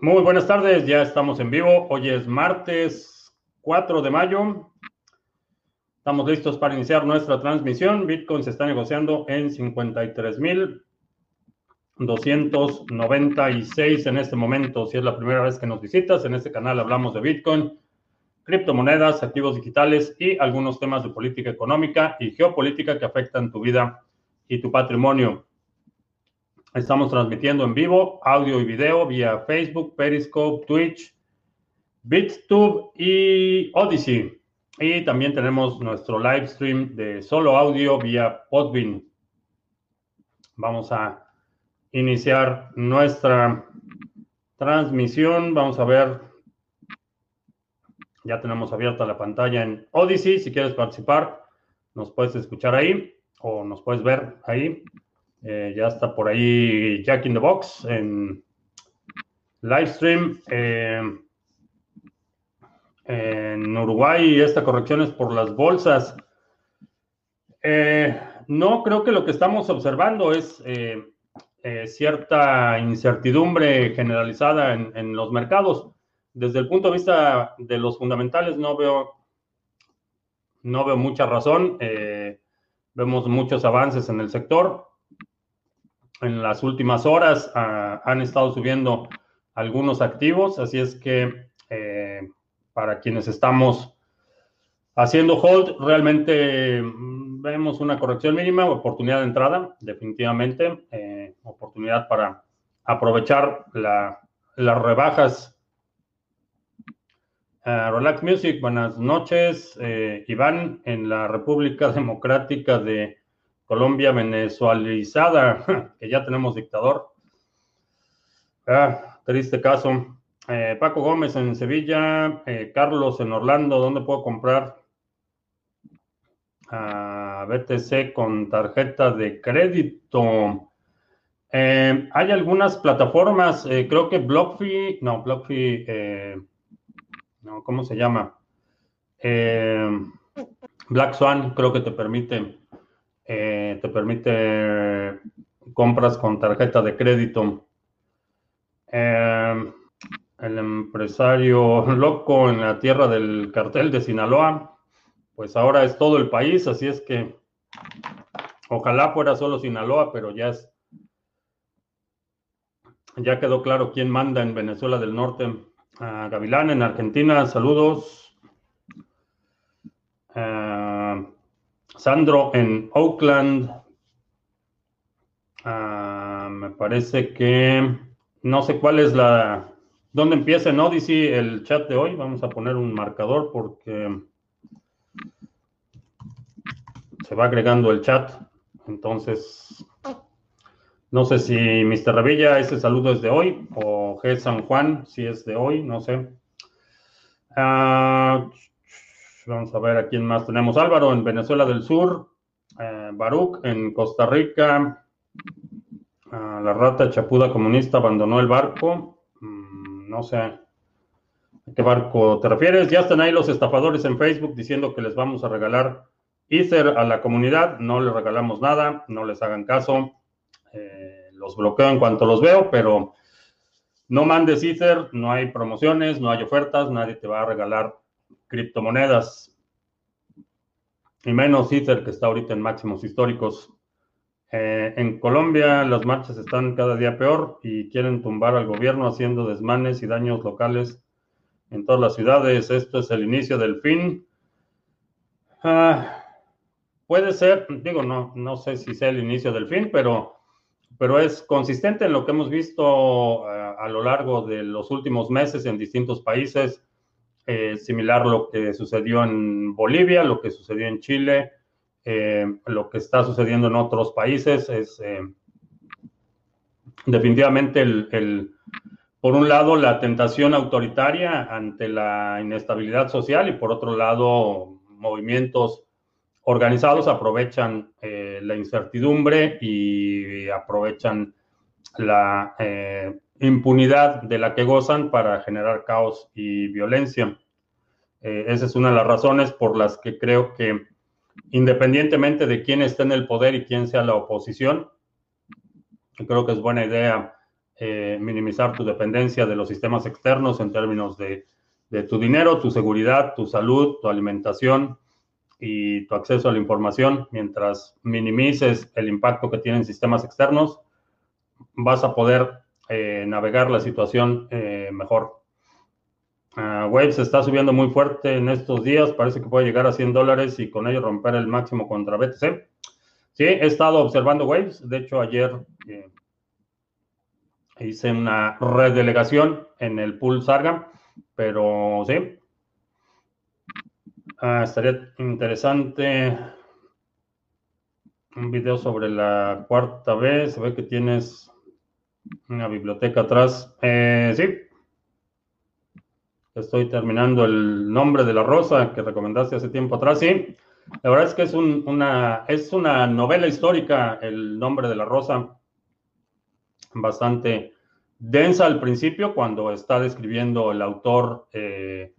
Muy buenas tardes, ya estamos en vivo. Hoy es martes 4 de mayo. Estamos listos para iniciar nuestra transmisión. Bitcoin se está negociando en 53.296 en este momento. Si es la primera vez que nos visitas, en este canal hablamos de Bitcoin, criptomonedas, activos digitales y algunos temas de política económica y geopolítica que afectan tu vida y tu patrimonio. Estamos transmitiendo en vivo, audio y video vía Facebook, Periscope, Twitch, BitTube y Odyssey. Y también tenemos nuestro live stream de solo audio vía Podbean. Vamos a iniciar nuestra transmisión. Vamos a ver. Ya tenemos abierta la pantalla en Odyssey. Si quieres participar, nos puedes escuchar ahí o nos puedes ver ahí. Eh, ya está por ahí Jack in the Box en livestream. Eh, en Uruguay esta corrección es por las bolsas. Eh, no creo que lo que estamos observando es cierta incertidumbre generalizada en, en, los mercados. Desde el punto de vista de los fundamentales no veo, no veo mucha razón. vemos muchos avances en el sector en las últimas horas ah, han estado subiendo algunos activos, así es que eh, para quienes estamos haciendo hold, realmente mm, vemos una corrección mínima, oportunidad de entrada, definitivamente, eh, oportunidad para aprovechar las rebajas. Ah, Relax Music, buenas noches. Eh, Iván, en la República Democrática de Colombia venezualizada, que ya tenemos dictador. Ah, triste caso. Eh, Paco Gómez en Sevilla, eh, Carlos en Orlando, ¿dónde puedo comprar a BTC con tarjeta de crédito? Eh, hay algunas plataformas, creo que BlockFi, no, BlockFi, no, ¿cómo se llama? Black Swan creo que te permite eh, te permite compras con tarjeta de crédito. Eh, el empresario loco en la tierra del cartel de Sinaloa, pues ahora es todo el país, así es que ojalá fuera solo Sinaloa, pero ya es, ya quedó claro quién manda en Venezuela del Norte. Gavilán en Argentina, saludos. Eh, Sandro en Oakland. Ah, me parece que no sé cuál es la. ¿Dónde empieza en Odyssey el chat de hoy? Vamos a poner un marcador porque se va agregando el chat. Entonces, no sé si Mr. Revilla, ese saludo es de hoy, o G. San Juan, si es de hoy, no sé. Ah, Vamos a ver a quién más tenemos. Álvaro en Venezuela del Sur. Eh, Baruch en Costa Rica. la rata chapuda comunista abandonó el barco. Mm, no sé a qué barco te refieres. Ya están ahí los estafadores en Facebook diciendo que les vamos a regalar Ether a la comunidad. No les regalamos nada. No les hagan caso. Eh, los bloqueo en cuanto los veo, pero no mandes Ether. No hay promociones, no hay ofertas. Nadie te va a regalar criptomonedas y menos Ether que está ahorita en máximos históricos. Eh, en Colombia las marchas están cada día peor y quieren tumbar al gobierno haciendo desmanes y daños locales en todas las ciudades. Esto es el inicio del fin. Ah, puede ser, digo, no, no sé si sea el inicio del fin, pero, pero es consistente en lo que hemos visto eh, a lo largo de los últimos meses en distintos países eh, similar lo que sucedió en Bolivia, lo que sucedió en Chile, eh, lo que está sucediendo en otros países es eh, definitivamente el, por un lado, la tentación autoritaria ante la inestabilidad social y por otro lado, movimientos organizados aprovechan la incertidumbre y aprovechan la impunidad de la que gozan para generar caos y violencia. Eh, esa es una de las razones por las que creo que independientemente de quién esté en el poder y quién sea la oposición, creo que es buena idea eh, minimizar tu dependencia de los sistemas externos en términos de, de tu dinero, tu seguridad, tu salud, tu alimentación y tu acceso a la información. Mientras minimices el impacto que tienen sistemas externos, vas a poder eh, navegar la situación eh, mejor. Uh, Waves está subiendo muy fuerte en estos días, parece que puede llegar a 100 dólares y con ello romper el máximo contra BTC. Sí, he estado observando Waves, de hecho ayer eh, hice una redelegación en el pool Sarga, pero sí, uh, estaría interesante un video sobre la cuarta vez, se ve que tienes una biblioteca atrás. Eh, sí. Estoy terminando el nombre de la rosa que recomendaste hace tiempo atrás. Sí. La verdad es que es, una, es una novela histórica, el nombre de la rosa. Bastante densa al principio, cuando está describiendo el autor eh,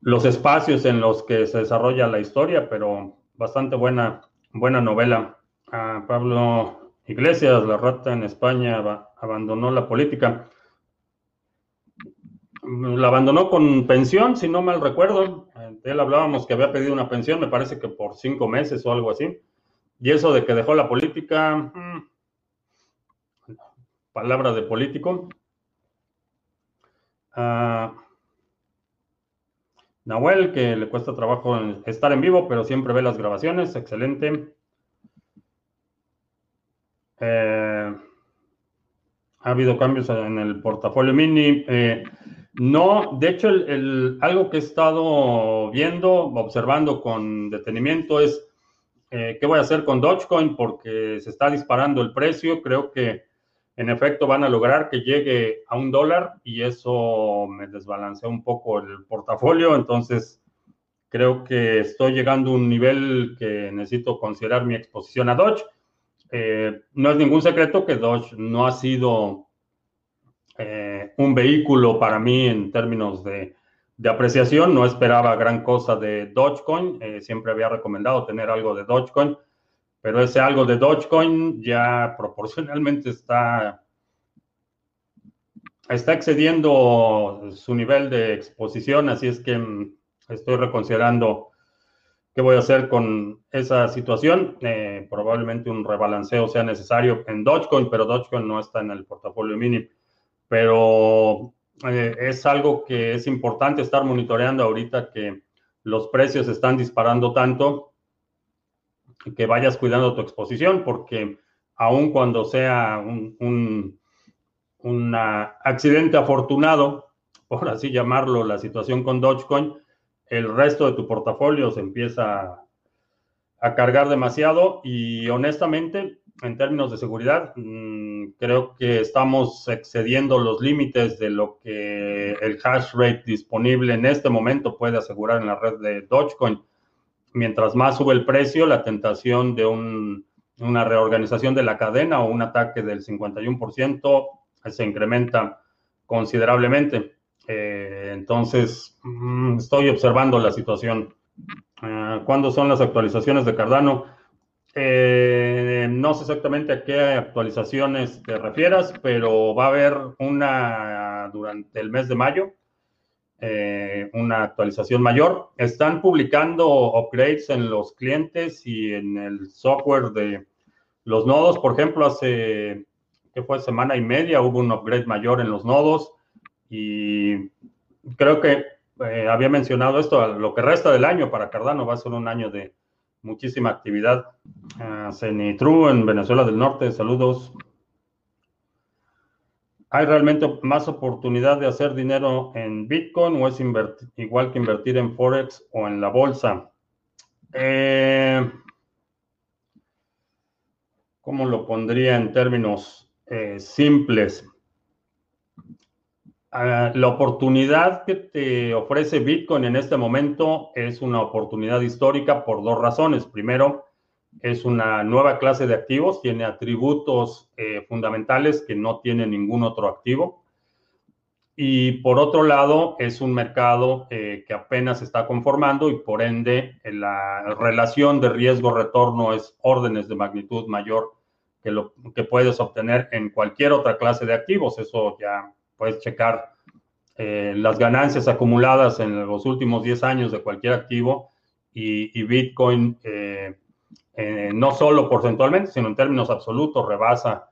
los espacios en los que se desarrolla la historia, pero bastante buena, buena novela. Ah, Pablo Iglesias, la rata en España, abandonó la política. La abandonó con pensión, si no mal recuerdo. De él hablábamos que había pedido una pensión, me parece que por cinco meses o algo así. Y eso de que dejó la política, mm, palabra de político. Uh, Nahuel, que le cuesta trabajo estar en vivo, pero siempre ve las grabaciones, excelente. Eh, ha habido cambios en el portafolio mini. Eh, no, de hecho, algo que he estado viendo, observando con detenimiento es eh, qué voy a hacer con Dogecoin porque se está disparando el precio. Creo que en efecto van a lograr que llegue a un dólar y eso me desbalancea un poco el portafolio. Entonces, creo que estoy llegando a un nivel que necesito considerar mi exposición a Doge. Eh, no es ningún secreto que Dodge no ha sido eh, un vehículo para mí en términos de, apreciación. No esperaba gran cosa de Dogecoin. Eh, siempre había recomendado tener algo de Dogecoin, pero ese algo de Dogecoin ya proporcionalmente está, está excediendo su nivel de exposición. Así es que mm, estoy reconsiderando ¿Qué voy a hacer con esa situación? Eh, probablemente un rebalanceo sea necesario en Dogecoin, pero Dogecoin no está en el portafolio mini. Pero eh, es algo que es importante estar monitoreando ahorita que los precios están disparando tanto que vayas cuidando tu exposición, porque aun cuando sea un, un, accidente afortunado, por así llamarlo, la situación con Dogecoin, el resto de tu portafolio se empieza a cargar demasiado y honestamente, en términos de seguridad, mm, creo que estamos excediendo los límites de lo que el hash rate disponible en este momento puede asegurar en la red de Dogecoin. Mientras más sube el precio, la tentación de una reorganización de la cadena o un ataque del 51% se incrementa considerablemente. Eh, entonces, mm, estoy observando la situación. Ah, ¿Cuándo son las actualizaciones de Cardano? Eh, no sé exactamente a qué actualizaciones te refieras, pero va a haber una durante el mes de mayo, eh, una actualización mayor. Están publicando upgrades en los clientes y en el software de los nodos. Por ejemplo, hace, que fue semana y media, hubo un upgrade mayor en los nodos. Y creo que eh, había mencionado esto, lo que resta del año para Cardano va a ser un año de muchísima actividad. Uh, Cenitru en Venezuela del Norte, saludos. ¿Hay realmente más oportunidad de hacer dinero en Bitcoin o es igual que invertir en Forex o en la bolsa? Eh, ¿Cómo lo pondría en términos eh, simples? Ah, la oportunidad que te ofrece Bitcoin en este momento es una oportunidad histórica por dos razones. Primero, es una nueva clase de activos, tiene atributos eh, fundamentales que no tiene ningún otro activo. Y por otro lado, es un mercado eh, que apenas se está conformando y por ende la relación de riesgo-retorno es órdenes de magnitud mayor que, lo, que puedes obtener en cualquier otra clase de activos. Eso ya puedes checar eh, las ganancias acumuladas en los últimos 10 años de cualquier activo y, Bitcoin eh, eh, no solo porcentualmente, sino en términos absolutos rebasa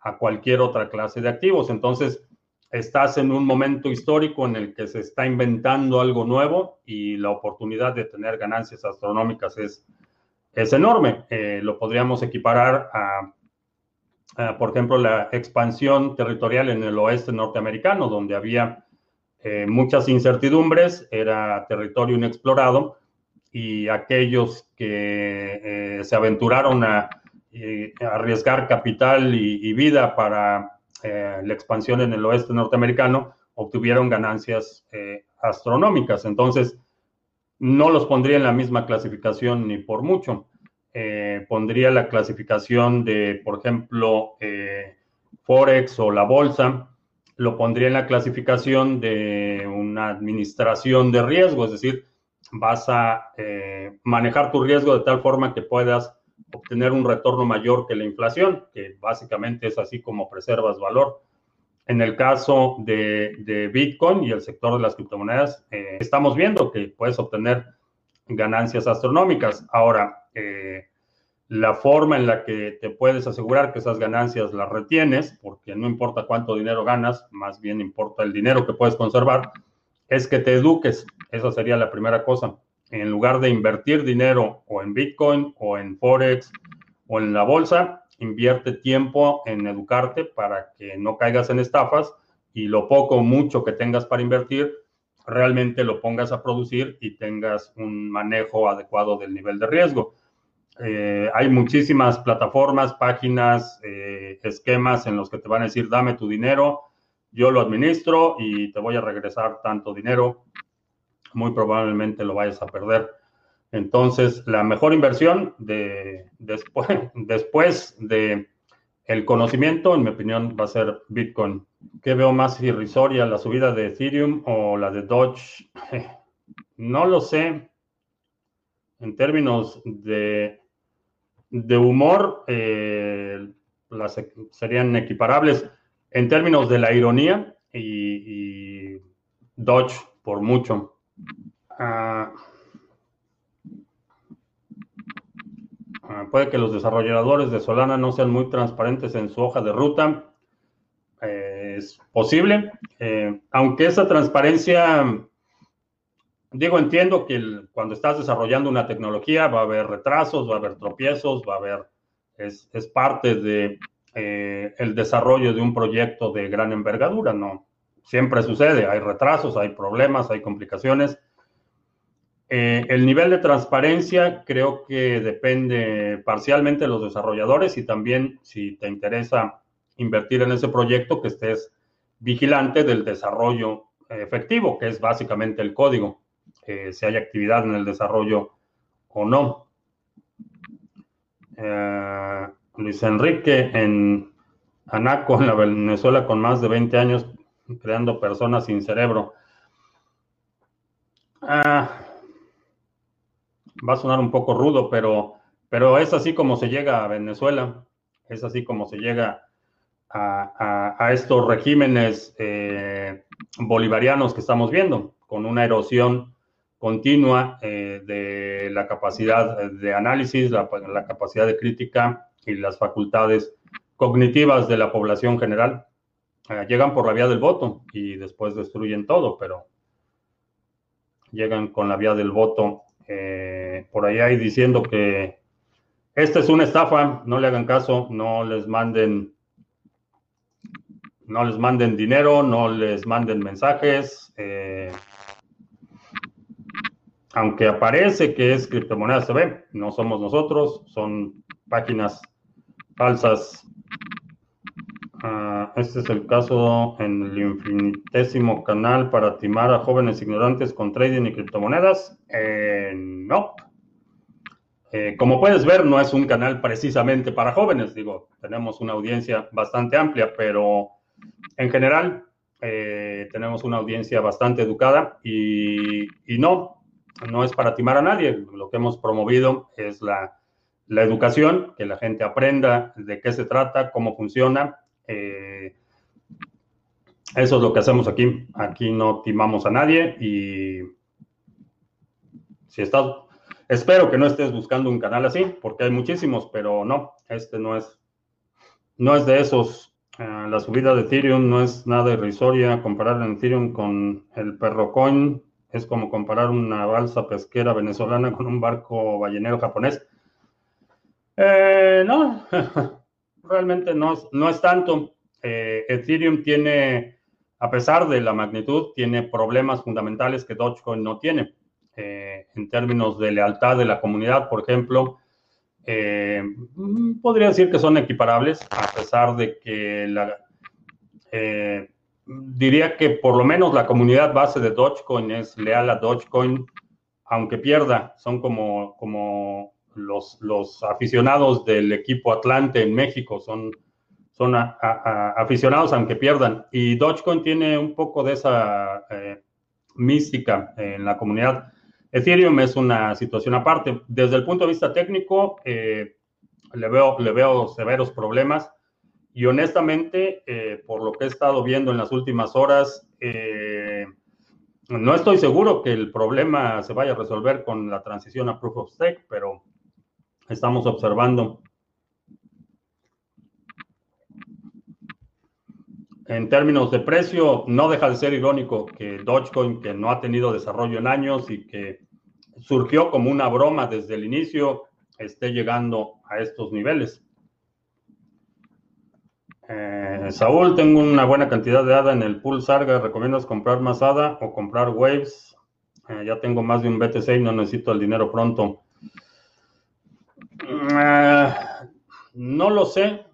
a cualquier otra clase de activos. Entonces, estás en un momento histórico en el que se está inventando algo nuevo y la oportunidad de tener ganancias astronómicas es, es enorme. Lo podríamos equiparar a, por ejemplo, la expansión territorial en el oeste norteamericano, donde había eh, muchas incertidumbres, era territorio inexplorado y aquellos que eh, se aventuraron a, arriesgar capital y vida para eh, la expansión en el oeste norteamericano, obtuvieron ganancias eh, astronómicas. Entonces, no los pondría en la misma clasificación ni por mucho. Eh, pondría la clasificación de, por ejemplo, Forex o la bolsa, lo pondría en la clasificación de una administración de riesgo, es decir, vas a manejar tu riesgo de tal forma que puedas obtener un retorno mayor que la inflación, que básicamente es así como preservas valor. En el caso de, Bitcoin y el sector de las criptomonedas, eh, estamos viendo que puedes obtener ganancias astronómicas. Ahora, eh, la forma en la que te puedes asegurar que esas ganancias las retienes, porque no importa cuánto dinero ganas, más bien importa el dinero que puedes conservar, es que te eduques. Esa sería la primera cosa en lugar de invertir dinero o en Bitcoin o en Forex o en la bolsa, invierte tiempo en educarte para que no caigas en estafas y lo poco o mucho que tengas para invertir, realmente lo pongas a producir y tengas un manejo adecuado del nivel de riesgo. Eh, hay muchísimas plataformas, páginas, eh, esquemas en los que te van a decir, dame tu dinero, yo lo administro y te voy a regresar tanto dinero muy probablemente lo vayas a perder. Entonces, la mejor inversión de, después, después de el conocimiento, en mi opinión, va a ser Bitcoin. ¿Qué veo más irrisoria, la subida de Ethereum o la de Doge? No lo sé. En términos de, humor, eh, las serían equiparables. En términos de la ironía y, y Doge por mucho. Ah, puede que los desarrolladores de Solana no sean muy transparentes en su hoja de ruta. Eh, es posible, eh, aunque esa transparencia, digo, entiendo que cuando estás desarrollando una tecnología va a haber retrasos, va a haber tropiezos, va a haber, es, parte de eh, el desarrollo de un proyecto de gran envergadura, ¿no? Siempre sucede, hay retrasos, hay problemas, hay complicaciones eh, el nivel de transparencia creo que depende parcialmente de los desarrolladores y también si te interesa invertir en ese proyecto, que estés vigilante del desarrollo efectivo, que es básicamente el código, eh, si hay actividad en el desarrollo o no. Eh, Luis Enrique en Anaco, en la Venezuela, con más de 20 años creando personas sin cerebro. Ah, va a sonar un poco rudo, pero, pero es así como se llega a Venezuela, es así como se llega a, estos regímenes eh, bolivarianos que estamos viendo, con una erosión continua eh, de la capacidad de análisis, la, capacidad de crítica y las facultades cognitivas de la población general. Eh, llegan por la vía del voto y después destruyen todo, pero llegan con la vía del voto eh, por ahí hay diciendo que esta es una estafa, no le hagan caso, no les manden, no les manden dinero, no les manden mensajes. Eh, aunque aparece que es criptomoneda CB, no somos nosotros, son páginas falsas Ah, este es el caso en el infinitésimo canal para timar a jóvenes ignorantes con trading y criptomonedas. Eh, no. Eh, como puedes ver, no es un canal precisamente para jóvenes. Digo, tenemos una audiencia bastante amplia, pero en general eh, tenemos una audiencia bastante educada y, no, no es para timar a nadie. Lo que hemos promovido es la educación, que la gente aprenda de qué se trata, cómo funciona. Eso es lo que hacemos aquí. Aquí no timamos a nadie y si estás, espero que no estés buscando un canal así, porque hay muchísimos, pero no, este no es, no es de esos. la subida de Ethereum no es nada irrisoria. Comparar en Ethereum con el perro coin es como comparar una balsa pesquera venezolana con un barco ballenero japonés. Eh, no, realmente no, no es tanto. Eh, Ethereum tiene, a pesar de la magnitud, tiene problemas fundamentales que Dogecoin no tiene. Eh, en términos de lealtad de la comunidad, por ejemplo, podría decir que son equiparables, a pesar de que la, diría que por lo menos la comunidad base de Dogecoin es leal a Dogecoin, aunque pierda. Son como, como los, los aficionados del equipo Atlante en México, son, son aficionados aunque pierdan. Y Dogecoin tiene un poco de esa eh, mística en la comunidad. Ethereum es una situación aparte. Desde el punto de vista técnico, eh, le, veo, le veo severos problemas. Y honestamente, eh, por lo que he estado viendo en las últimas horas, eh, no estoy seguro que el problema se vaya a resolver con la transición a Proof of Stake, pero estamos observando. En términos de precio, no deja de ser irónico que Dogecoin, que no ha tenido desarrollo en años y que surgió como una broma desde el inicio, esté llegando a estos niveles. Eh, Saúl, tengo una buena cantidad de ADA en el pool Sarga. ¿Recomiendas comprar más ADA o comprar Waves? Eh, ya tengo más de un BTC y no necesito el dinero pronto. Eh, no lo sé.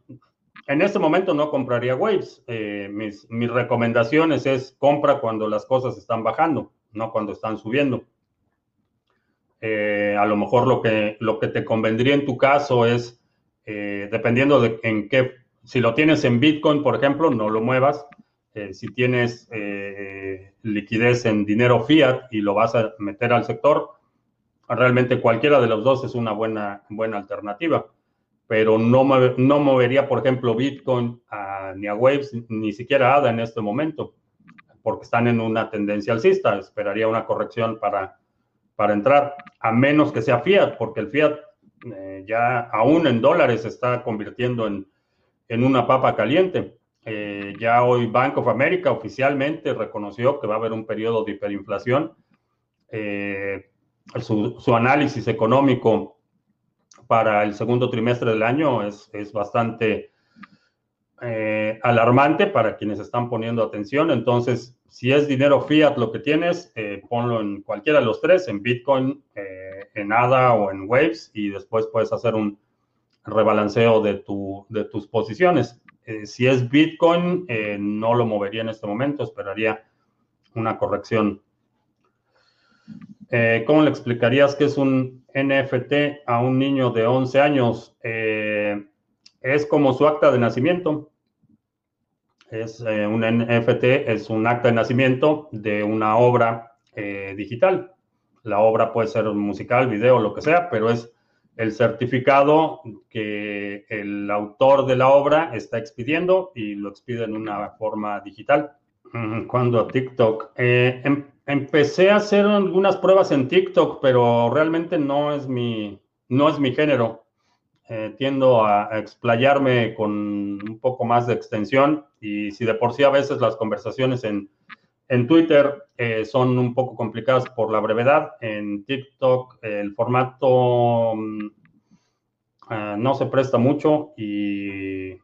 En este momento no compraría Waves. mis, mis recomendaciones es compra cuando las cosas están bajando, no cuando están subiendo. a lo mejor lo que, lo que te convendría en tu caso es, dependiendo de en qué si lo tienes en Bitcoin, por ejemplo, no lo muevas. Eh, si tienes eh, liquidez en dinero fiat y lo vas a meter al sector, realmente cualquiera de los dos es una buena, buena alternativa. Pero no, no movería, por ejemplo, Bitcoin ni a Waves, ni siquiera ADA en este momento, porque están en una tendencia alcista. Esperaría una corrección para, para entrar, a menos que sea fiat, porque el fiat eh, ya aún en dólares se está convirtiendo en en una papa caliente. Eh, ya hoy Bank of America oficialmente reconoció que va a haber un periodo de hiperinflación. Eh, su, análisis económico para el segundo trimestre del año es, bastante eh, alarmante para quienes están poniendo atención. Entonces, si es dinero fiat lo que tienes, ponlo en cualquiera de los tres, en Bitcoin, en ADA o en Waves, y después puedes hacer un, rebalanceo de, tu, de tus posiciones. Eh, si es Bitcoin, eh, no lo movería en este momento, esperaría una corrección. Eh, ¿Cómo le explicarías que es un NFT a un niño de 11 años? es como su acta de nacimiento. Es un NFT, es un acta de nacimiento de una obra digital. La obra puede ser musical, video, lo que sea, pero es el certificado que el autor de la obra está expidiendo y lo expide en una forma digital. Cuando TikTok, eh, em, empecé a hacer algunas pruebas en TikTok, pero realmente no es mi, no es mi género. Eh, tiendo a, explayarme con un poco más de extensión y si de por sí a veces las conversaciones en en Twitter eh, son un poco complicadas por la brevedad. En TikTok el formato mm, eh, no se presta mucho y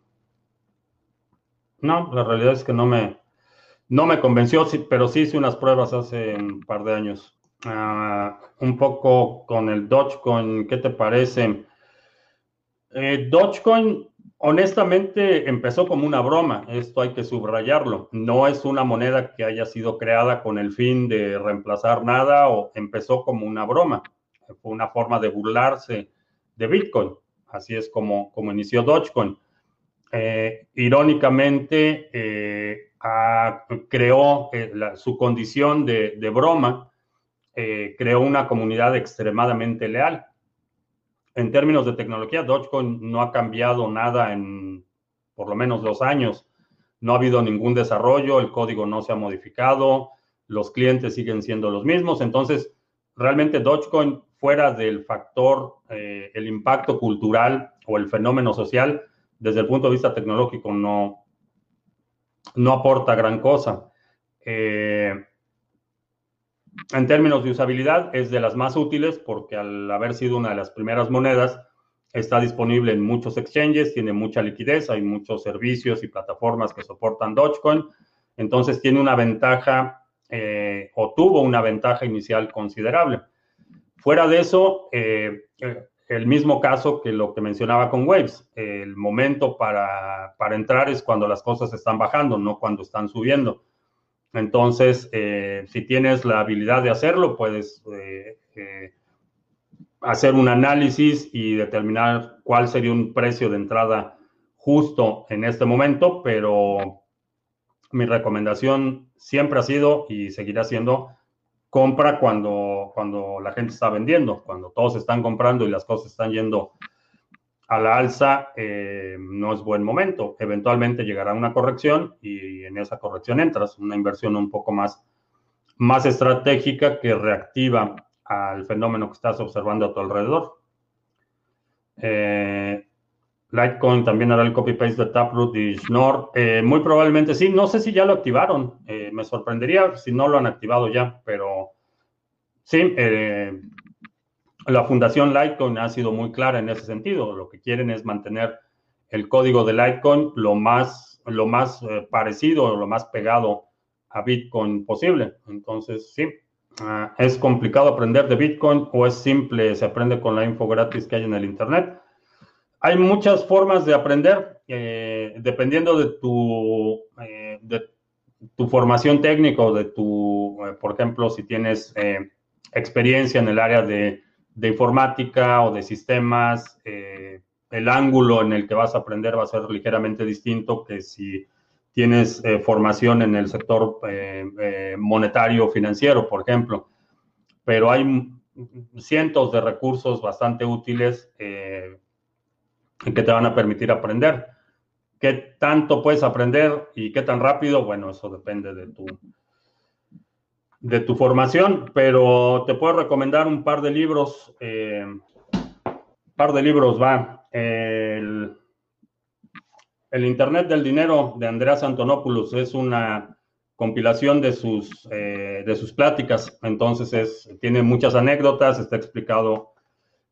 no, la realidad es que no me, no me convenció, pero sí hice unas pruebas hace un par de años. Ah, un poco con el Dogecoin, ¿qué te parece? Eh, Dogecoin Honestamente, empezó como una broma, esto hay que subrayarlo. No es una moneda que haya sido creada con el fin de reemplazar nada o empezó como una broma. Fue una forma de burlarse de Bitcoin. Así es como, como inició Dogecoin. Eh, irónicamente, eh, creó eh, su condición de, broma, creó una comunidad extremadamente leal en términos de tecnología, Dogecoin no ha cambiado nada en por lo menos dos años. No ha habido ningún desarrollo, el código no se ha modificado, los clientes siguen siendo los mismos. Entonces, realmente Dogecoin, fuera del factor, eh, el impacto cultural o el fenómeno social, desde el punto de vista tecnológico, no, no aporta gran cosa. Eh, en términos de usabilidad, es de las más útiles porque al haber sido una de las primeras monedas, está disponible en muchos exchanges, tiene mucha liquidez, hay muchos servicios y plataformas que soportan Dogecoin. Entonces tiene una ventaja eh, o tuvo una ventaja inicial considerable. Fuera de eso, eh, el mismo caso que lo que mencionaba con Waves, el momento para, para entrar es cuando las cosas están bajando, no cuando están subiendo. Entonces, eh, si tienes la habilidad de hacerlo, puedes eh, eh, hacer un análisis y determinar cuál sería un precio de entrada justo en este momento, pero mi recomendación siempre ha sido y seguirá siendo compra cuando, cuando la gente está vendiendo, cuando todos están comprando y las cosas están yendo a la alza eh, no es buen momento. Eventualmente llegará una corrección y en esa corrección entras, una inversión un poco más, más estratégica que reactiva al fenómeno que estás observando a tu alrededor. Eh, Litecoin también hará el copy-paste de Taproot y Schnorr. Eh, muy probablemente sí. No sé si ya lo activaron. me sorprendería si no lo han activado ya, pero sí, la Fundación Litecoin ha sido muy clara en ese sentido. Lo que quieren es mantener el código de Litecoin lo más, lo más eh, parecido, lo más pegado a Bitcoin posible. Entonces, sí, ah, es complicado aprender de Bitcoin o es simple, se aprende con la info gratis que hay en el Internet. Hay muchas formas de aprender, eh, dependiendo de tu, eh, de tu formación técnica o de tu, por ejemplo, si tienes experiencia en el área de de informática o de sistemas, eh, el ángulo en el que vas a aprender va a ser ligeramente distinto que si tienes eh, formación en el sector eh, monetario o financiero, por ejemplo. Pero hay cientos de recursos bastante útiles que te van a permitir aprender. ¿Qué tanto puedes aprender y qué tan rápido? Bueno, eso depende de tu, de tu formación, pero te puedo recomendar un par de libros. Eh, par de libros va. El, Internet del Dinero de Andreas Antonopoulos es una compilación de sus, eh, de sus pláticas. Entonces es, tiene muchas anécdotas, está explicado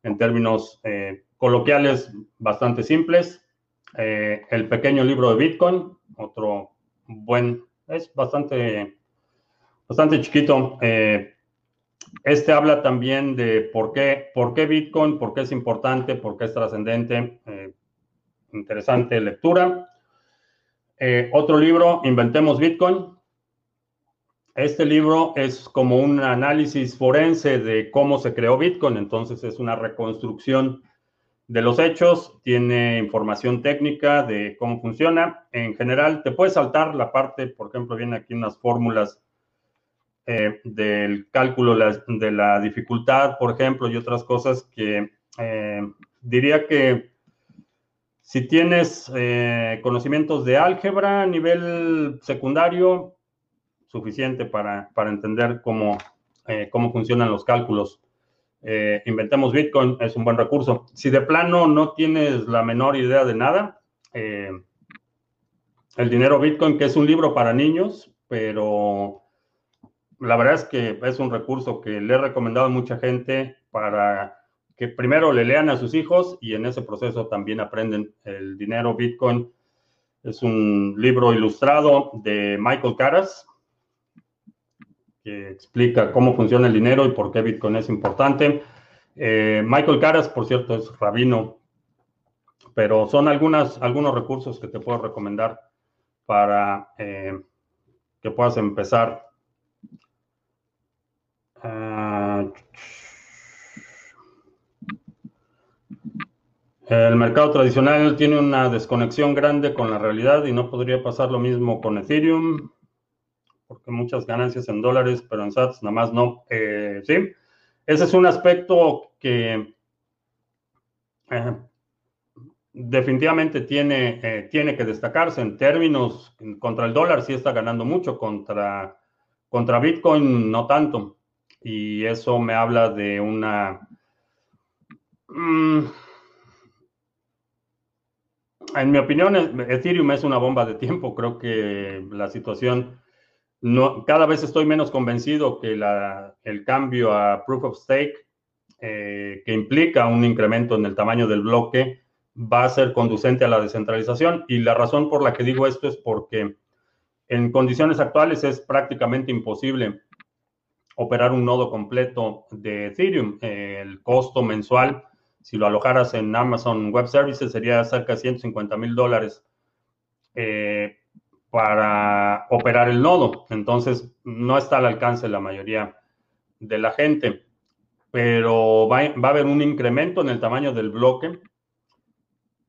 en términos eh, coloquiales bastante simples. el pequeño libro de Bitcoin, otro buen, es bastante bastante chiquito. Eh, este habla también de por qué, por qué Bitcoin, por qué es importante, por qué es trascendente. Eh, interesante lectura. Eh, otro libro, Inventemos Bitcoin. Este libro es como un análisis forense de cómo se creó Bitcoin, entonces es una reconstrucción de los hechos, tiene información técnica de cómo funciona. En general, te puedes saltar la parte, por ejemplo, viene aquí unas fórmulas eh, del cálculo de la dificultad, por ejemplo, y otras cosas que eh, diría que si tienes eh, conocimientos de álgebra a nivel secundario, suficiente para, entender cómo, cómo funcionan los cálculos. inventemos Bitcoin, es un buen recurso. Si de plano no tienes la menor idea de nada, el dinero Bitcoin, que es un libro para niños, pero la verdad es que es un recurso que le he recomendado a mucha gente para que primero le lean a sus hijos y en ese proceso también aprenden el dinero Bitcoin. Es un libro ilustrado de Michael Caras explica cómo funciona el dinero y por qué Bitcoin es importante. Eh, Michael Caras, por cierto, es rabino, pero son algunas, algunos recursos que te puedo recomendar para eh, que puedas empezar Ah, el mercado tradicional tiene una desconexión grande con la realidad y no podría pasar lo mismo con Ethereum, porque muchas ganancias en dólares, pero en SATs nada más no. Eh, sí, ese es un aspecto que definitivamente tiene, tiene que destacarse en términos contra el dólar, sí está ganando mucho, contra, contra Bitcoin no tanto. Y eso me habla de una... Mm, en mi opinión, Ethereum es una bomba de tiempo. Creo que la situación, no, cada vez estoy menos convencido que el cambio a Proof of Stake, eh, que implica un incremento en el tamaño del bloque, va a ser conducente a la descentralización. Y la razón por la que digo esto es porque en condiciones actuales es prácticamente imposible operar un nodo completo de Ethereum. el costo mensual si lo alojaras en Amazon Web Services sería cerca de 150 mil dólares eh, para operar el nodo. Entonces, no está al alcance de la mayoría de la gente, pero va, a haber un incremento en el tamaño del bloque.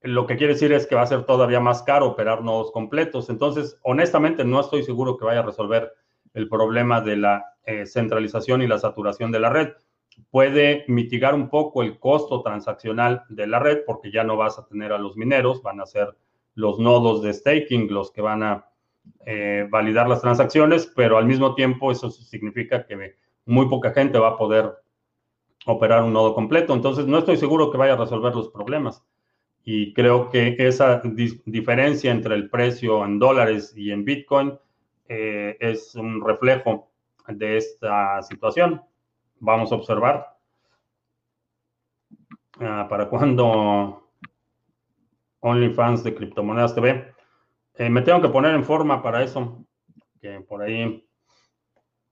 Lo que quiere decir es que va a ser todavía más caro operar nodos completos. Entonces, honestamente, no estoy seguro que vaya a resolver el problema de la eh, centralización y la saturación de la red puede mitigar un poco el costo transaccional de la red porque ya no vas a tener a los mineros, van a ser los nodos de staking los que van a eh, validar las transacciones, pero al mismo tiempo eso significa que muy poca gente va a poder operar un nodo completo. Entonces, no estoy seguro que vaya a resolver los problemas. Y creo que esa diferencia entre el precio en dólares y en Bitcoin eh, es un reflejo de esta situación. Vamos a observar. Ah, ¿Para cuándo OnlyFans de Criptomonedas TV? Eh, me tengo que poner en forma para eso. Que por ahí.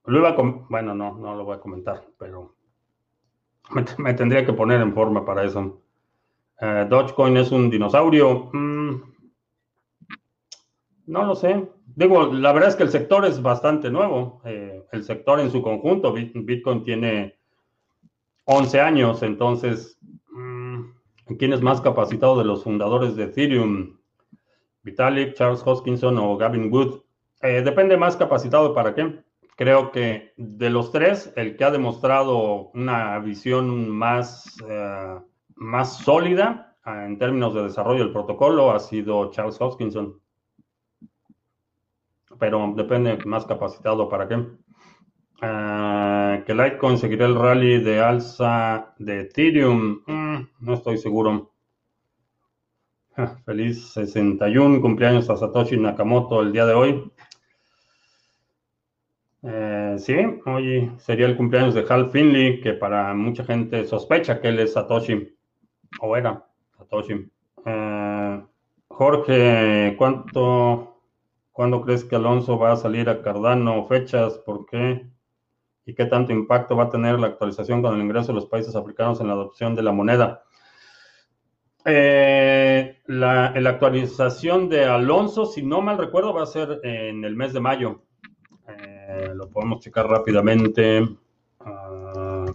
Lo iba a bueno, no, no lo voy a comentar, pero me, tendría que poner en forma para eso. Eh, Dogecoin es un dinosaurio. Mm, no lo sé. Digo, la verdad es que el sector es bastante nuevo. Eh, el sector en su conjunto, Bitcoin tiene 11 años, entonces, ¿quién es más capacitado de los fundadores de Ethereum? Vitalik, Charles Hoskinson o Gavin Wood. Eh, depende más capacitado para qué. Creo que de los tres, el que ha demostrado una visión más, eh, más sólida en términos de desarrollo del protocolo ha sido Charles Hoskinson pero depende más capacitado para qué. Ah, que Litecoin seguirá el rally de alza de Ethereum. Mm, no estoy seguro. Feliz 61 cumpleaños a Satoshi Nakamoto el día de hoy. Eh, sí, hoy sería el cumpleaños de Hal Finley, que para mucha gente sospecha que él es Satoshi, o era Satoshi. Eh, Jorge, ¿cuánto ¿Cuándo crees que Alonso va a salir a Cardano? ¿Fechas? ¿Por qué? ¿Y qué tanto impacto va a tener la actualización con el ingreso de los países africanos en la adopción de la moneda? Eh, la, actualización de Alonso, si no mal recuerdo, va a ser en el mes de mayo. Eh, lo podemos checar rápidamente. Ah,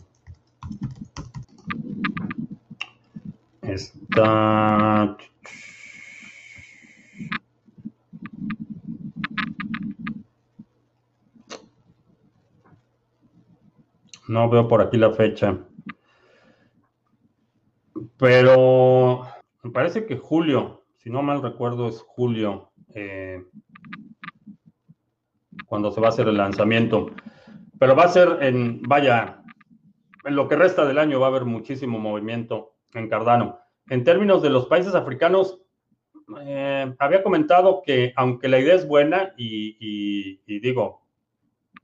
está No veo por aquí la fecha. Pero me parece que julio, si no mal recuerdo, es julio, eh, cuando se va a hacer el lanzamiento. Pero va a ser en, vaya, en lo que resta del año va a haber muchísimo movimiento en Cardano. En términos de los países africanos, eh, había comentado que aunque la idea es buena y digo,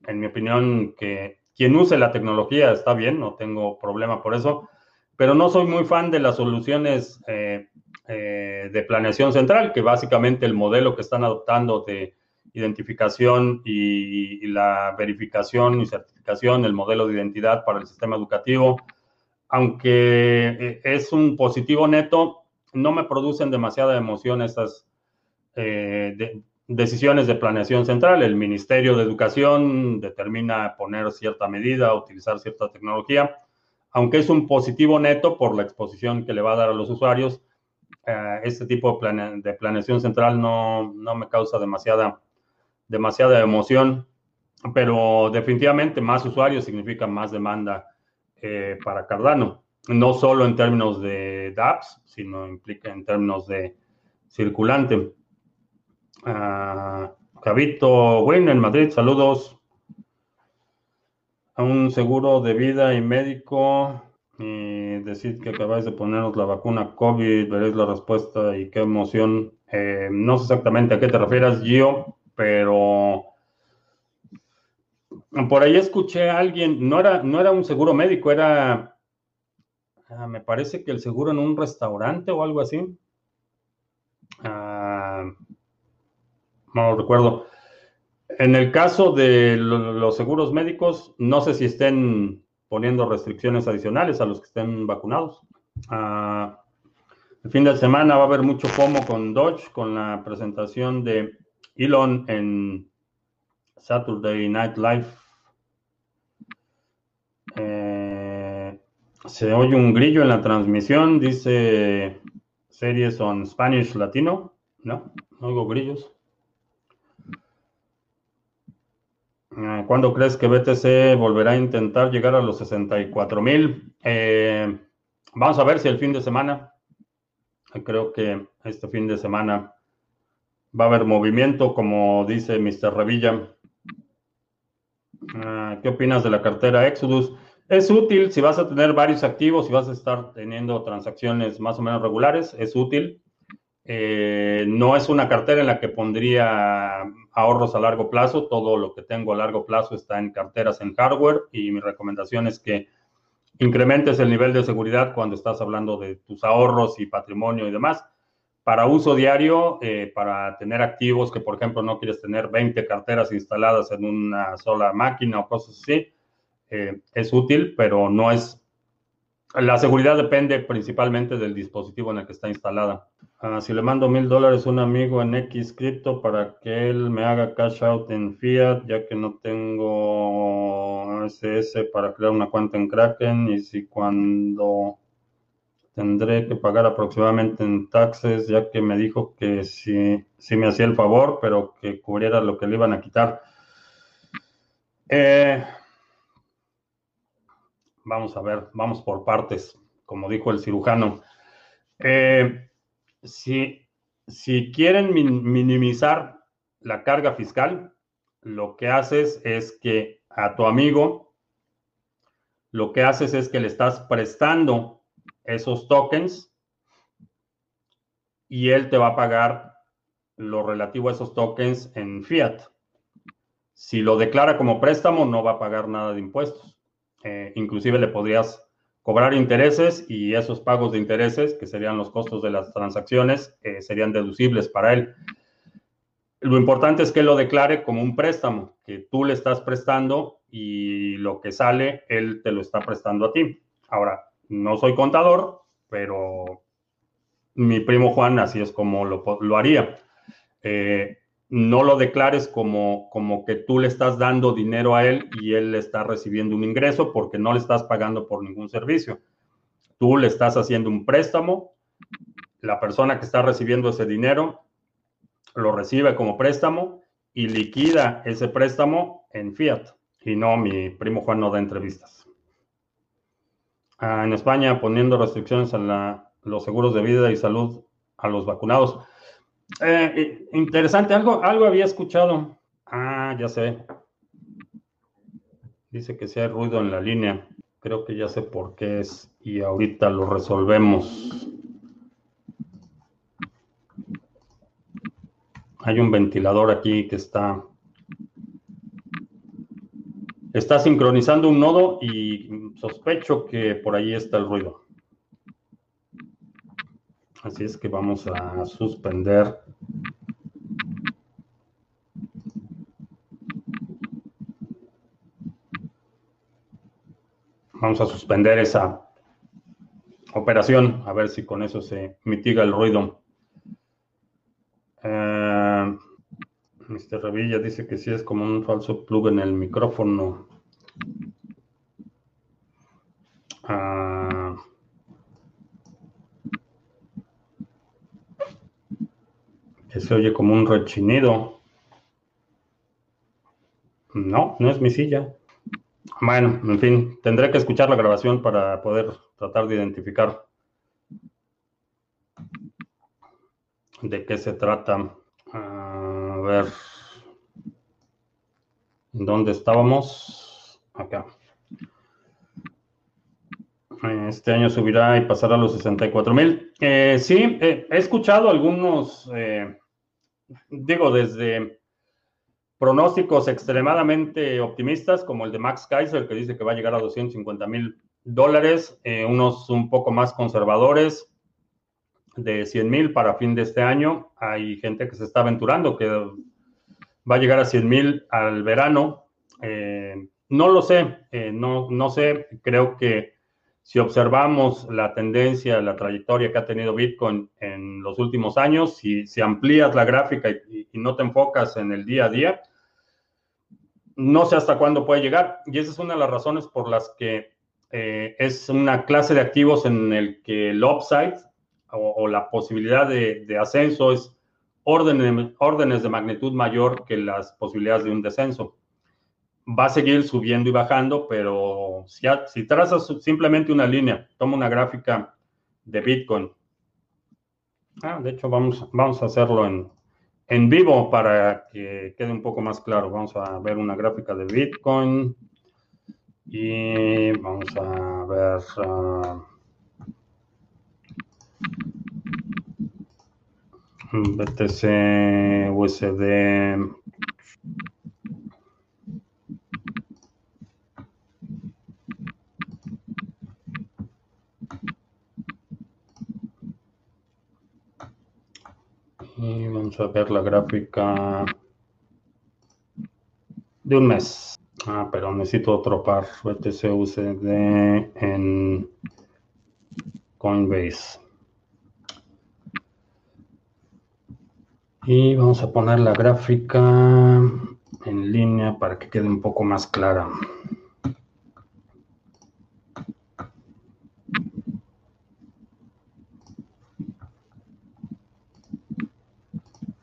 en mi opinión, que quien use la tecnología está bien, no tengo problema por eso, pero no soy muy fan de las soluciones eh, eh, de planeación central, que básicamente el modelo que están adoptando de identificación y, la verificación y certificación, el modelo de identidad para el sistema educativo, aunque eh, es un positivo neto, no me producen demasiada emoción estas decisiones de planeación central. El Ministerio de Educación determina poner cierta medida, utilizar cierta tecnología, aunque es un positivo neto por la exposición que le va a dar a los usuarios. Eh, este tipo de, planeación central no, me causa demasiada, demasiada emoción, pero definitivamente más usuarios significa más demanda eh, para Cardano, no solo en términos de de DAPS, sino implica en términos de circulante. Uh, Javito en Madrid, saludos. A un seguro de vida y médico y decir que acabáis de ponernos la vacuna COVID, veréis la respuesta y qué emoción. Eh, no sé exactamente a qué te refieres, Gio, pero por ahí escuché a alguien, no era, no era un seguro médico, era, ah, me parece que el seguro en un restaurante o algo así. Ah, no recuerdo. En el caso de los seguros médicos, no sé si estén poniendo restricciones adicionales a los que estén vacunados. Ah, el fin de semana va a haber mucho FOMO con Dodge, con la presentación de Elon en Saturday Night Live. Eh, se oye un grillo en la transmisión, dice series on Spanish Latino. No, no oigo grillos. Eh, ¿Cuándo crees que BTC volverá a intentar llegar a los 64 mil? Eh, vamos a ver si el fin de semana, creo que este fin de semana va a haber movimiento, como dice Mr. Revilla. Eh, ¿Qué opinas de la cartera Exodus? Es útil si vas a tener varios activos, si vas a estar teniendo transacciones más o menos regulares, es útil. Eh, no es una cartera en la que pondría ahorros a largo plazo. Todo lo que tengo a largo plazo está en carteras en hardware y mi recomendación es que incrementes el nivel de seguridad cuando estás hablando de tus ahorros y patrimonio y demás. Para uso diario, eh, para tener activos que, por ejemplo, no quieres tener 20 carteras instaladas en una sola máquina o cosas así, eh, es útil, pero no es la seguridad depende principalmente del dispositivo en el que está instalada. Ah, si le mando mil dólares a un amigo en X cripto para que él me haga cash out en fiat, ya que no tengo SS para crear una cuenta en Kraken, y si cuando tendré que pagar aproximadamente en taxes, ya que me dijo que si, si me hacía el favor, pero que cubriera lo que le iban a quitar. Eh, Vamos a ver, vamos por partes, como dijo el cirujano. Eh, si, si quieren minimizar la carga fiscal, lo que haces es que a tu amigo, lo que haces es que le estás prestando esos tokens y él te va a pagar lo relativo a esos tokens en fiat. Si lo declara como préstamo, no va a pagar nada de impuestos. Eh, inclusive le podrías cobrar intereses y esos pagos de intereses, que serían los costos de las transacciones, eh, serían deducibles para él. Lo importante es que lo declare como un préstamo, que tú le estás prestando y lo que sale, él te lo está prestando a ti. Ahora, no soy contador, pero mi primo Juan así es como lo, lo haría. Eh, no lo declares como, como que tú le estás dando dinero a él y él le está recibiendo un ingreso porque no le estás pagando por ningún servicio. Tú le estás haciendo un préstamo, la persona que está recibiendo ese dinero lo recibe como préstamo y liquida ese préstamo en fiat. Y no, mi primo Juan no da entrevistas. Ah, en España poniendo restricciones a los seguros de vida y salud a los vacunados. Eh, interesante, algo, algo había escuchado. Ah, ya sé. Dice que si hay ruido en la línea. Creo que ya sé por qué es y ahorita lo resolvemos. Hay un ventilador aquí que está está sincronizando un nodo y sospecho que por ahí está el ruido. Así es que vamos a suspender. Vamos a suspender esa operación, a ver si con eso se mitiga el ruido. Eh, Mr. Revilla dice que sí es como un falso plug en el micrófono. Ah, que se oye como un rechinido. No, no es mi silla. Bueno, en fin, tendré que escuchar la grabación para poder tratar de identificar de qué se trata. A ver, ¿dónde estábamos? Acá. Este año subirá y pasará a los 64 mil. Eh, sí, eh, he escuchado algunos, eh, digo, desde pronósticos extremadamente optimistas, como el de Max Kaiser, que dice que va a llegar a 250 mil dólares, unos un poco más conservadores, de 100 mil para fin de este año. Hay gente que se está aventurando, que va a llegar a 100 mil al verano. no lo sé, no, no sé, creo que si observamos la tendencia, la trayectoria que ha tenido Bitcoin en los últimos años, si, si amplías la gráfica y, no te enfocas en el día a día, no sé hasta cuándo puede llegar. Y esa es una de las razones por las que eh, es una clase de activos en el que el upside o, la posibilidad de, de ascenso es órdenes, órdenes de magnitud mayor que las posibilidades de un descenso va a seguir subiendo y bajando, pero si, si trazas simplemente una línea, toma una gráfica de Bitcoin. Ah, de hecho, vamos, vamos a hacerlo en, en vivo para que quede un poco más claro. Vamos a ver una gráfica de Bitcoin y vamos a ver... Uh, BTC USD Y vamos a ver la gráfica de un mes. Ah, pero necesito otro par BTC USD en Coinbase. Y vamos a poner la gráfica en línea para que quede un poco más clara.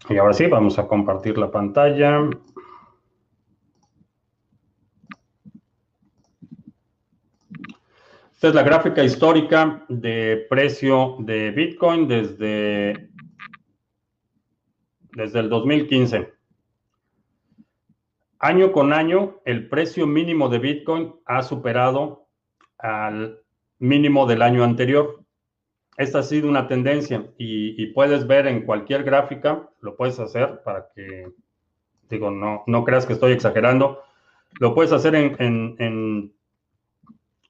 Y ahora sí, vamos a compartir la pantalla. Esta es la gráfica histórica de precio de Bitcoin desde, desde el 2015. Año con año, el precio mínimo de Bitcoin ha superado al mínimo del año anterior esta ha sido una tendencia y, puedes ver en cualquier gráfica, lo puedes hacer para que, digo, no, no creas que estoy exagerando, lo puedes hacer en,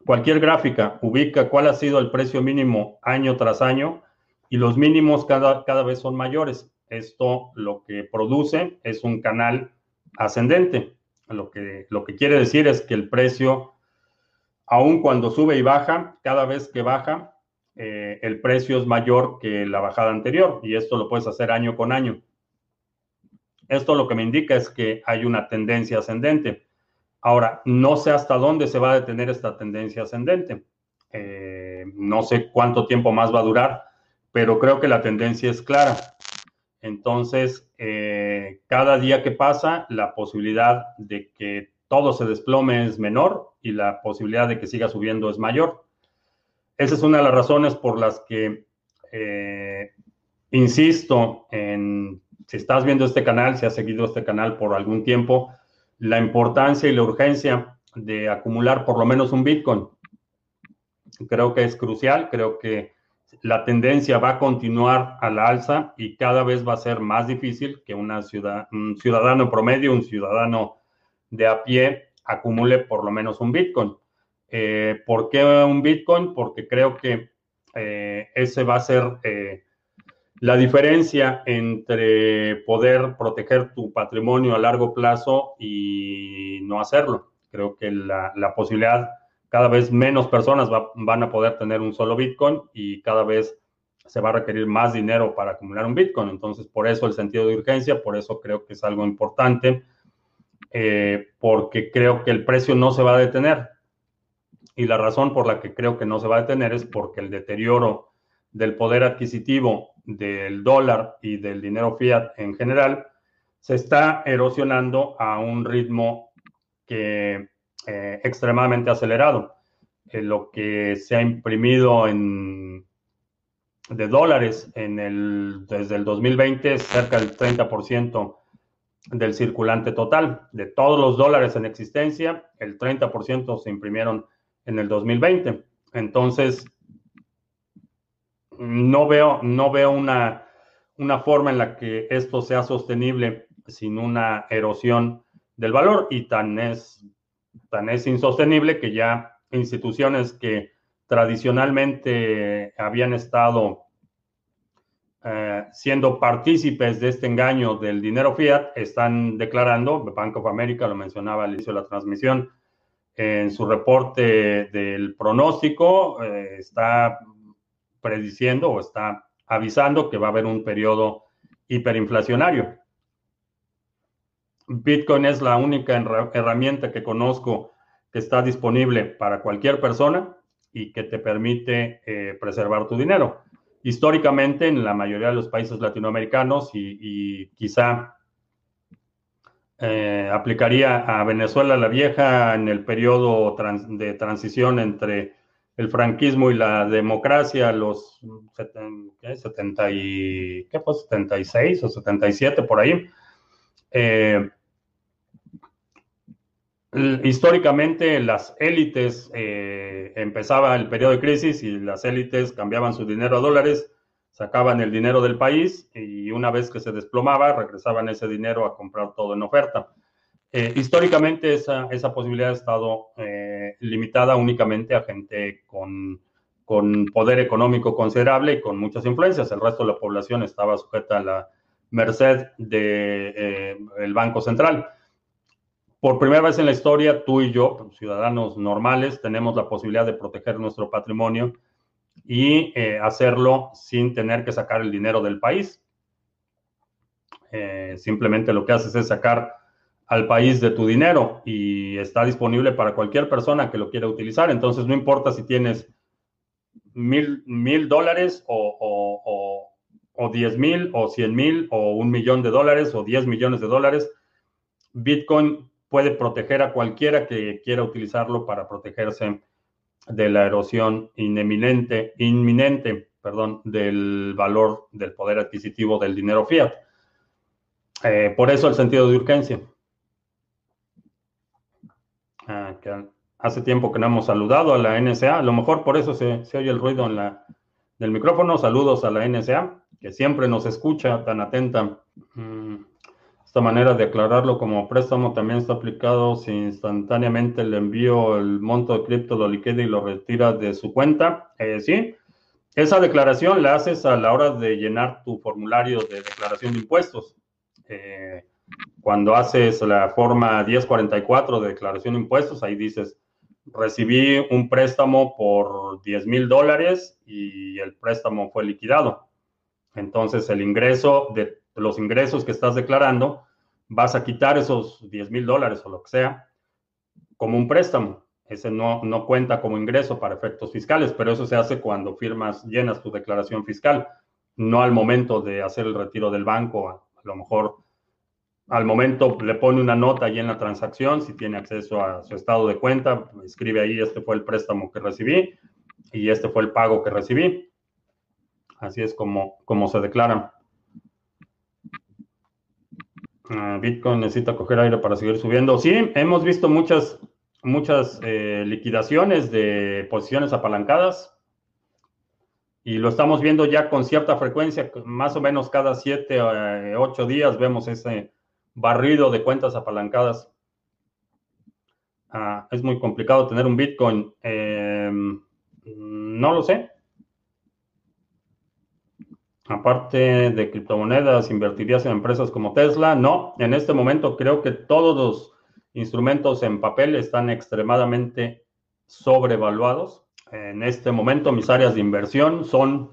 cualquier gráfica, ubica cuál ha sido el precio mínimo año tras año y los mínimos cada, cada vez son mayores. Esto lo que produce es un canal ascendente. Lo que, lo que quiere decir es que el precio, aun cuando sube y baja, cada vez que baja, eh, el precio es mayor que la bajada anterior y esto lo puedes hacer año con año. Esto lo que me indica es que hay una tendencia ascendente. Ahora, no sé hasta dónde se va a detener esta tendencia ascendente. Eh, no sé cuánto tiempo más va a durar, pero creo que la tendencia es clara. Entonces, eh, cada día que pasa, la posibilidad de que todo se desplome es menor y la posibilidad de que siga subiendo es mayor. Esa es una de las razones por las que eh, insisto en, si estás viendo este canal, si has seguido este canal por algún tiempo, la importancia y la urgencia de acumular por lo menos un Bitcoin. Creo que es crucial, creo que la tendencia va a continuar a la alza y cada vez va a ser más difícil que ciudad, un ciudadano promedio, un ciudadano de a pie acumule por lo menos un Bitcoin. Eh, ¿Por qué un Bitcoin? Porque creo que eh, ese va a ser eh, la diferencia entre poder proteger tu patrimonio a largo plazo y no hacerlo. Creo que la, posibilidad, cada vez menos personas van a poder tener un solo Bitcoin y cada vez se va a requerir más dinero para acumular un Bitcoin. Entonces, por eso el sentido de urgencia, por eso creo que es algo importante, porque creo que el precio no se va a detener y la razón por la que creo que no se va a detener es porque el deterioro del poder adquisitivo del dólar y del dinero fiat en general se está erosionando a un ritmo que eh, extremadamente acelerado. Eh, lo que se ha imprimido en de dólares en el, desde el 2020, cerca del 30% del circulante total. De todos los dólares en existencia, el 30% se imprimieron en el 2020. Entonces, no veo, no veo una, una forma en la que esto sea sostenible sin una erosión del valor y tan es, tan es insostenible que ya instituciones que tradicionalmente habían estado eh, siendo partícipes de este engaño del dinero fiat, están declarando, Bank of America lo mencionaba al inicio de la transmisión, en su reporte del pronóstico, eh, está prediciendo o está avisando que va a haber un periodo hiperinflacionario. Bitcoin es la única herramienta que conozco que está disponible para cualquier persona y que te permite eh, preservar tu dinero. Históricamente, en la mayoría de los países latinoamericanos y, quizá eh, aplicaría a Venezuela la vieja en el periodo de transición entre el franquismo y la democracia, los 70 y, ¿qué 76 o 77 por ahí. Eh, históricamente las élites, eh, empezaba el periodo de crisis y las élites cambiaban su dinero a dólares, sacaban el dinero del país y una vez que se desplomaba, regresaban ese dinero a comprar todo en oferta. Eh, históricamente esa, esa, posibilidad ha estado eh, limitada únicamente a gente con, con, poder económico considerable y con muchas influencias. El resto de la población estaba sujeta a la merced del de, el Banco Central por primera vez en la historia, tú y yo, ciudadanos normales, tenemos la posibilidad de proteger nuestro patrimonio y eh, hacerlo sin tener que sacar el dinero del país. Eh, simplemente lo que haces es sacar al país de tu dinero y está disponible para cualquier persona que lo quiera utilizar. Entonces, no importa si tienes mil, mil dólares o, o, o diez mil o cien mil o un millón de dólares o diez millones de dólares. Bitcoin puede proteger a cualquiera que quiera utilizarlo para protegerse de la erosión inminente, inminente perdón, del valor del poder adquisitivo del dinero fiat. Eh, por eso el sentido de urgencia. Ah, hace tiempo que no hemos saludado a la NSA, a lo mejor por eso se, oye el ruido en la, del micrófono. Saludos a la NSA, que siempre nos escucha tan atenta. Mm, esta manera de aclararlo como préstamo también está aplicado si instantáneamente le envío el monto de cripto, lo liquida y lo retira de su cuenta. Eh, sí, esa declaración la haces a la hora de llenar tu formulario de declaración de impuestos. Eh, cuando haces la forma 1044 de declaración de impuestos, ahí dices, recibí un préstamo por 10 mil dólares y el préstamo fue liquidado. Entonces, el ingreso de los ingresos que estás declarando vas a quitar esos 10 mil dólares o lo que sea como un préstamo. Ese no, no cuenta como ingreso para efectos fiscales, pero eso se hace cuando firmas, llenas tu declaración fiscal, no al momento de hacer el retiro del banco. A, lo mejor al momento le pone una nota ahí en la transacción, si tiene acceso a su estado de cuenta, escribe ahí, este fue el préstamo que recibí y este fue el pago que recibí. Así es como, como se declaran. Bitcoin necesita coger aire para seguir subiendo. Sí, hemos visto muchas, muchas eh, liquidaciones de posiciones apalancadas y lo estamos viendo ya con cierta frecuencia, más o menos cada siete o eh, ocho días vemos ese barrido de cuentas apalancadas. Ah, es muy complicado tener un Bitcoin. Em, no lo sé. Aparte de criptomonedas, ¿invertirías en empresas como Tesla? No, en este momento creo que todos los instrumentos en papel están extremadamente sobrevaluados. En este momento mis áreas de inversión son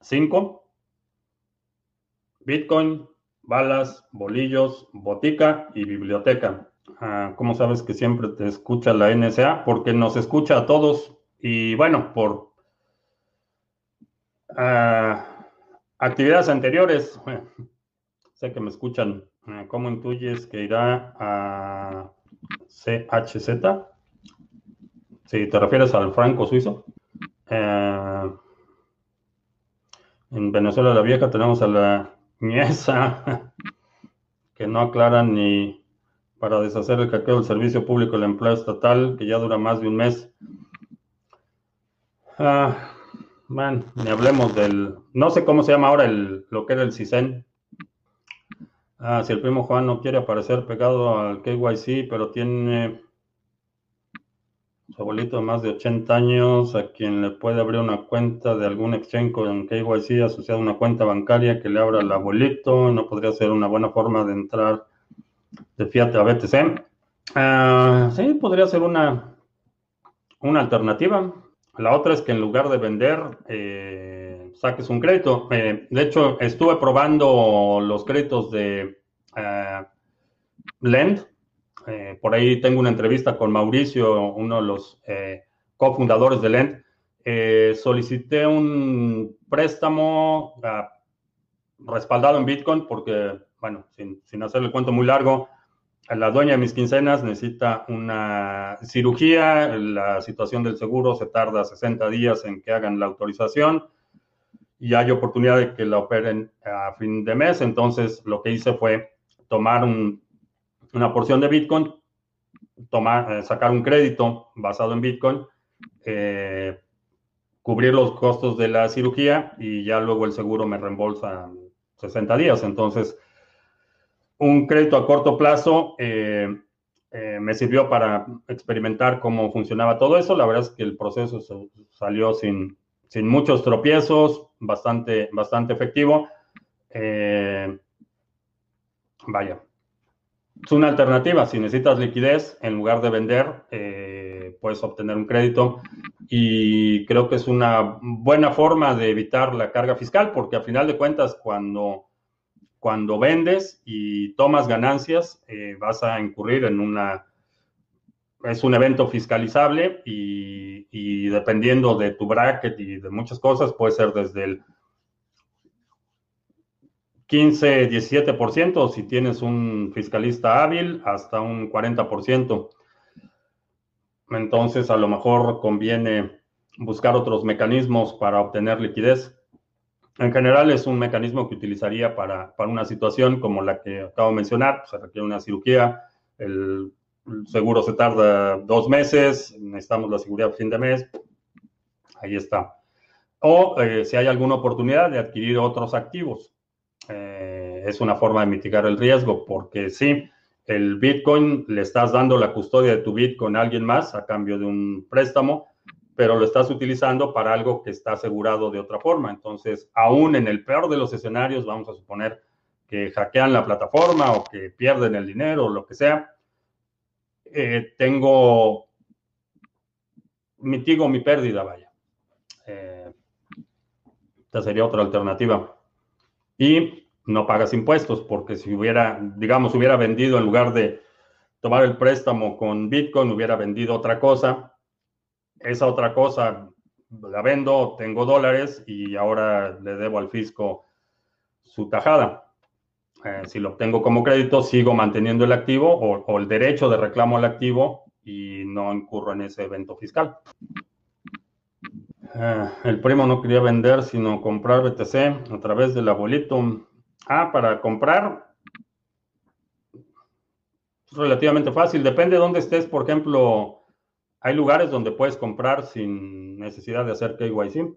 cinco. Bitcoin, balas, bolillos, botica y biblioteca. Ah, ¿Cómo sabes que siempre te escucha la NSA? Porque nos escucha a todos y bueno, por Actividades anteriores. sé que me escuchan. ¿Cómo intuyes que irá a CHZ? Si te refieres al franco suizo. Eh, En Venezuela la Vieja tenemos a la Miesa, que no aclaran ni para deshacer el hackeo del servicio público del empleo estatal, que ya dura más de un mes. Ah, man, ni hablemos del. No sé cómo se llama ahora el, lo que era el CISEN. Ah, si el primo Juan no quiere aparecer pegado al KYC, pero tiene su abuelito de más de 80 años, a quien le puede abrir una cuenta de algún exchange con KYC asociado a una cuenta bancaria que le abra al abuelito, no podría ser una buena forma de entrar de Fiat a BTC. Ah, sí, podría ser una, una alternativa. La otra es que en lugar de vender, eh, saques un crédito. Eh, de hecho, estuve probando los créditos de eh, Lend. por ahí tengo una entrevista con Mauricio, uno de los cofundadores de Lend. solicité un préstamo ah, respaldado en Bitcoin porque, bueno, sin, sin hacer el cuento muy largo, la dueña de mis quincenas necesita una cirugía, la situación del seguro se tarda 60 días en que hagan la autorización y hay oportunidad de que la operen a fin de mes. Entonces, lo que hice fue tomar una porción de Bitcoin, tomar, eh, sacar un crédito basado en Bitcoin, eh, cubrir los costos de la cirugía y ya luego el seguro me reembolsa 60 días. Entonces, un crédito a corto plazo eh, eh, me sirvió para experimentar cómo funcionaba todo eso. La verdad es que el proceso salió sin, sin muchos tropiezos, bastante, bastante efectivo. Eh, vaya, es una alternativa. Si necesitas liquidez, en lugar de vender, puedes obtener un crédito. Y creo que es una buena forma de evitar la carga fiscal, porque a final de cuentas, cuando cuando vendes y tomas ganancias, eh, vas a incurrir en una... Es un evento fiscalizable y, dependiendo de tu bracket y de muchas cosas, puede ser desde el 15, 17%, si tienes un fiscalista hábil, hasta un 40%. Entonces, a lo mejor conviene buscar otros mecanismos para obtener liquidez. En general es un mecanismo que utilizaría para, una situación como la que acabo de mencionar, se requiere una cirugía, el, seguro se tarda dos meses, necesitamos la seguridad a fin de mes, ahí está. O eh, si hay alguna oportunidad de adquirir otros activos, eh, es una forma de mitigar el riesgo, porque si el Bitcoin le estás dando la custodia de tu Bitcoin a alguien más a cambio de un préstamo, pero lo estás utilizando para algo que está asegurado de otra forma. Entonces, aún en el peor de los escenarios, vamos a suponer que hackean la plataforma o que pierden el dinero o lo que sea, eh, tengo, mitigo mi pérdida, vaya. Eh, esta sería otra alternativa. Y no pagas impuestos, porque si hubiera, digamos, hubiera vendido en lugar de tomar el préstamo con Bitcoin, hubiera vendido otra cosa, esa otra cosa la vendo, tengo dólares y ahora le debo al fisco su tajada. Eh, si lo obtengo como crédito, sigo manteniendo el activo o, el derecho de reclamo al activo y no incurro en ese evento fiscal. Eh, el primo no quería vender, sino comprar BTC a través del abuelito. Ah, para comprar, relativamente fácil. Depende de dónde estés. Por ejemplo, hay lugares donde puedes comprar sin necesidad de hacer KYC.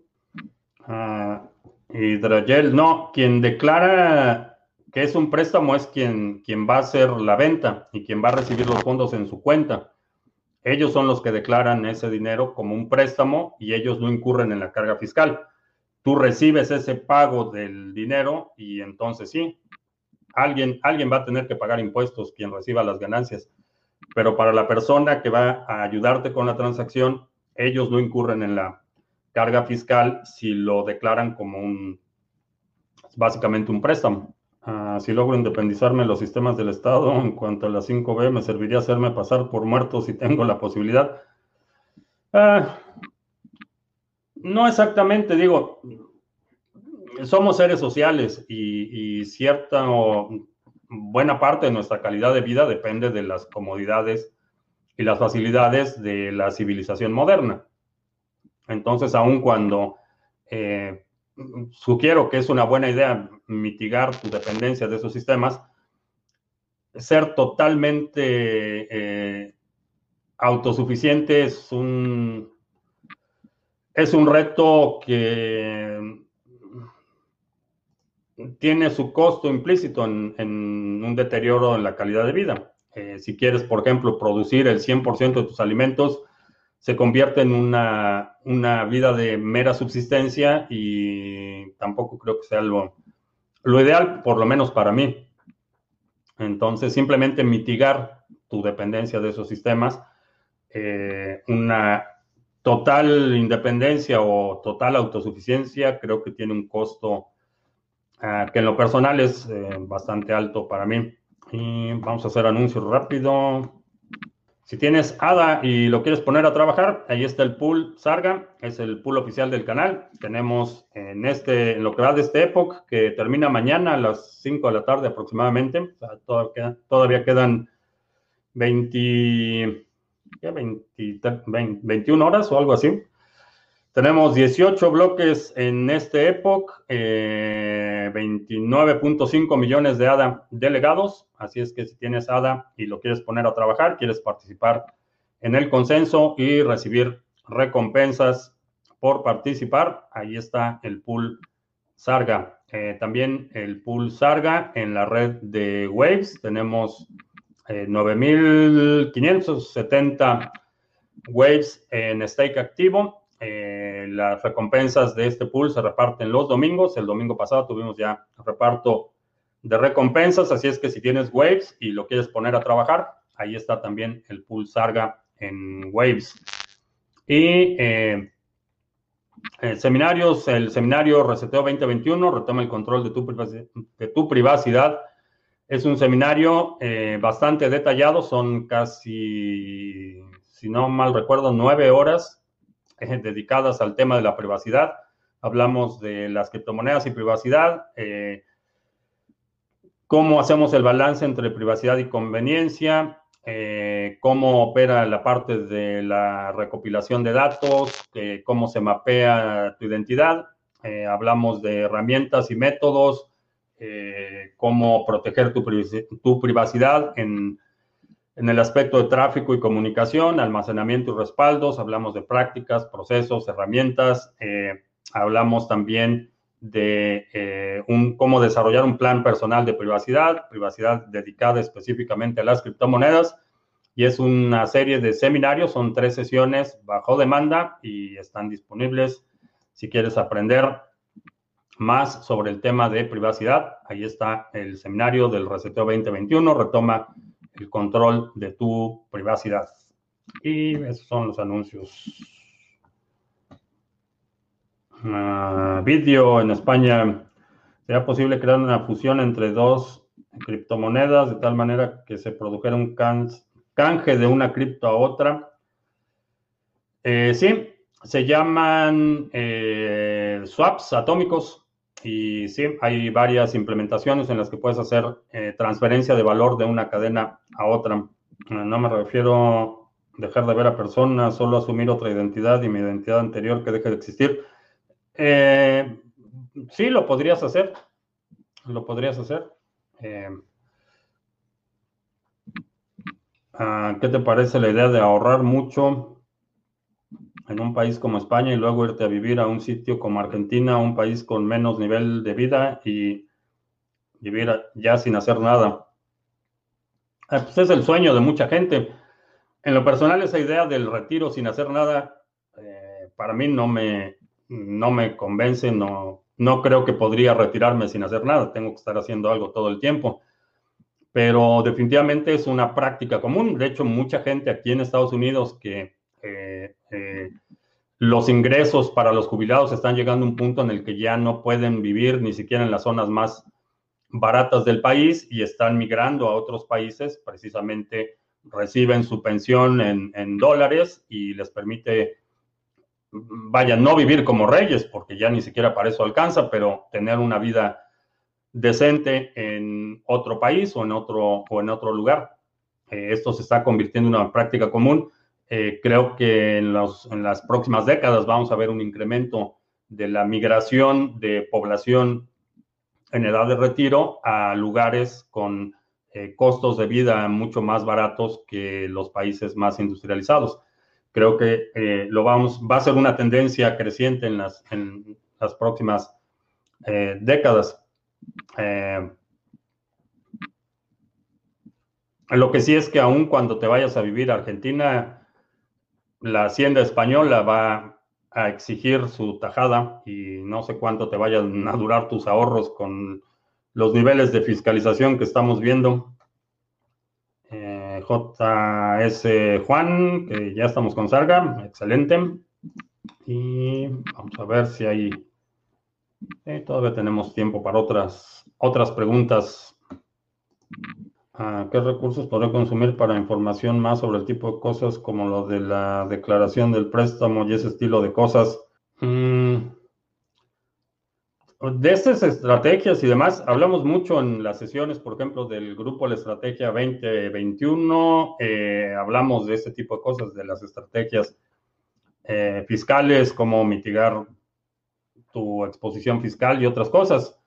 Uh, Hidrogel, no, quien declara que es un préstamo es quien, quien va a hacer la venta y quien va a recibir los fondos en su cuenta. Ellos son los que declaran ese dinero como un préstamo y ellos no incurren en la carga fiscal. Tú recibes ese pago del dinero y entonces sí, alguien, alguien va a tener que pagar impuestos quien reciba las ganancias pero para la persona que va a ayudarte con la transacción, ellos no incurren en la carga fiscal si lo declaran como un, básicamente un préstamo. Ah, si logro independizarme de los sistemas del Estado en cuanto a la 5B, me serviría hacerme pasar por muerto si tengo la posibilidad. Ah, no exactamente, digo, somos seres sociales y, y buena parte de nuestra calidad de vida depende de las comodidades y las facilidades de la civilización moderna. Entonces, aun cuando eh, sugiero que es una buena idea mitigar tu dependencia de esos sistemas, ser totalmente eh, autosuficiente es un, es un reto que tiene su costo implícito en, un deterioro en la calidad de vida. Eh, si quieres, por ejemplo, producir el 100% de tus alimentos, se convierte en una, una, vida de mera subsistencia y tampoco creo que sea lo, lo ideal, por lo menos para mí. Entonces, simplemente mitigar tu dependencia de esos sistemas, eh, una total independencia o total autosuficiencia, creo que tiene un costo Ah, que en lo personal es eh, bastante alto para mí. Y vamos a hacer anuncios rápido. Si tienes ADA y lo quieres poner a trabajar, ahí está el pool Sarga, es el pool oficial del canal. Tenemos en este, en lo que va de este época, que termina mañana a las 5 de la tarde aproximadamente. todavía, todavía, quedan 20, 20, 21 horas o algo así. Tenemos 18 bloques en este 29.5 eh, millones de ADA delegados. Así es que si tienes ADA y lo quieres poner a trabajar, quieres participar en el consenso y recibir recompensas por participar, ahí está el pool Sarga. Eh, también el pool Sarga en la red de Waves. Tenemos 9.570 eh, Waves en stake activo eh, las recompensas de este pool se reparten los domingos. El domingo pasado tuvimos ya reparto de recompensas, así es que si tienes Waves y lo quieres poner a trabajar, ahí está también el pool Sarga en Waves. Y eh, eh, seminarios, el seminario Reseteo 2021, retoma el control de tu, privacidad. Es un seminario bastante detallado, son casi, si no mal recuerdo, nueve horas eh, dedicadas al tema de la privacidad. Hablamos de las criptomonedas y privacidad, eh, cómo hacemos el balance entre privacidad y conveniencia, eh, cómo opera la parte de la recopilación de datos, cómo se mapea tu identidad. hablamos de herramientas y métodos, cómo proteger tu, tu privacidad en en el aspecto de tráfico y comunicación, almacenamiento y respaldos, hablamos de prácticas, procesos, herramientas, eh, hablamos también de eh, un, cómo desarrollar un plan personal de privacidad, privacidad dedicada específicamente a las criptomonedas. Y es una serie de seminarios, son tres sesiones bajo demanda y están disponibles si quieres aprender más sobre el tema de privacidad. Ahí está el seminario del Reseteo 2021, retoma el control de tu privacidad. Y esos son los anuncios. Uh, Video en España. ¿Sería posible crear una fusión entre dos criptomonedas de tal manera que se produjera un canje de una cripto a otra? Eh, sí, se llaman eh, swaps atómicos. Y sí, hay varias implementaciones en las que puedes hacer eh, transferencia de valor de una cadena a otra. No me refiero a dejar de ver a personas, solo asumir otra identidad y mi identidad anterior que deje de existir. Eh, sí, lo podrías hacer. Lo podrías hacer. Eh, ah, ¿Qué te parece la idea de ahorrar mucho en un país como España y luego irte a vivir a un sitio como Argentina, un país con menos nivel de vida y vivir ya sin hacer nada. Ah, pues es el sueño de mucha gente. En lo personal, esa idea del retiro sin hacer nada, eh, para mí no me, no me convence, no, no creo que podría retirarme sin hacer nada, tengo que estar haciendo algo todo el tiempo. Pero definitivamente es una práctica común. De hecho, mucha gente aquí en Estados Unidos que eh, eh, los ingresos para los jubilados están llegando a un punto en el que ya no pueden vivir ni siquiera en las zonas más baratas del país y están migrando a otros países, precisamente reciben su pensión en, dólares y les permite, vaya, no vivir como reyes, porque ya ni siquiera para eso alcanza, pero tener una vida decente en otro país o en otro, o en otro lugar. Eh, esto se está convirtiendo en una práctica común. Eh, creo que en, las próximas décadas vamos a ver un incremento de la migración de población en edad de retiro a lugares con eh, costos de vida mucho más baratos que los países más industrializados. Creo que eh, lo vamos, va a ser una tendencia creciente en las, en las próximas eh, décadas. lo que sí es que aún cuando te vayas a vivir a Argentina, la hacienda española va a exigir su tajada y no sé cuánto te vayan a durar tus ahorros con los niveles de fiscalización que estamos viendo. Eh, JS Juan, que ya estamos con Sarga, excelente. Y vamos a ver si hay... Eh, todavía tenemos tiempo para otras, otras preguntas. ¿Qué recursos podré consumir para información más sobre el tipo de cosas como lo de la declaración del préstamo y ese estilo de cosas? Mm, de estas estrategias y demás, hablamos mucho en las sesiones, por ejemplo, del grupo La Estrategia 2021, eh, hablamos de este tipo de cosas, de las estrategias eh, fiscales, cómo mitigar tu exposición fiscal y otras cosas.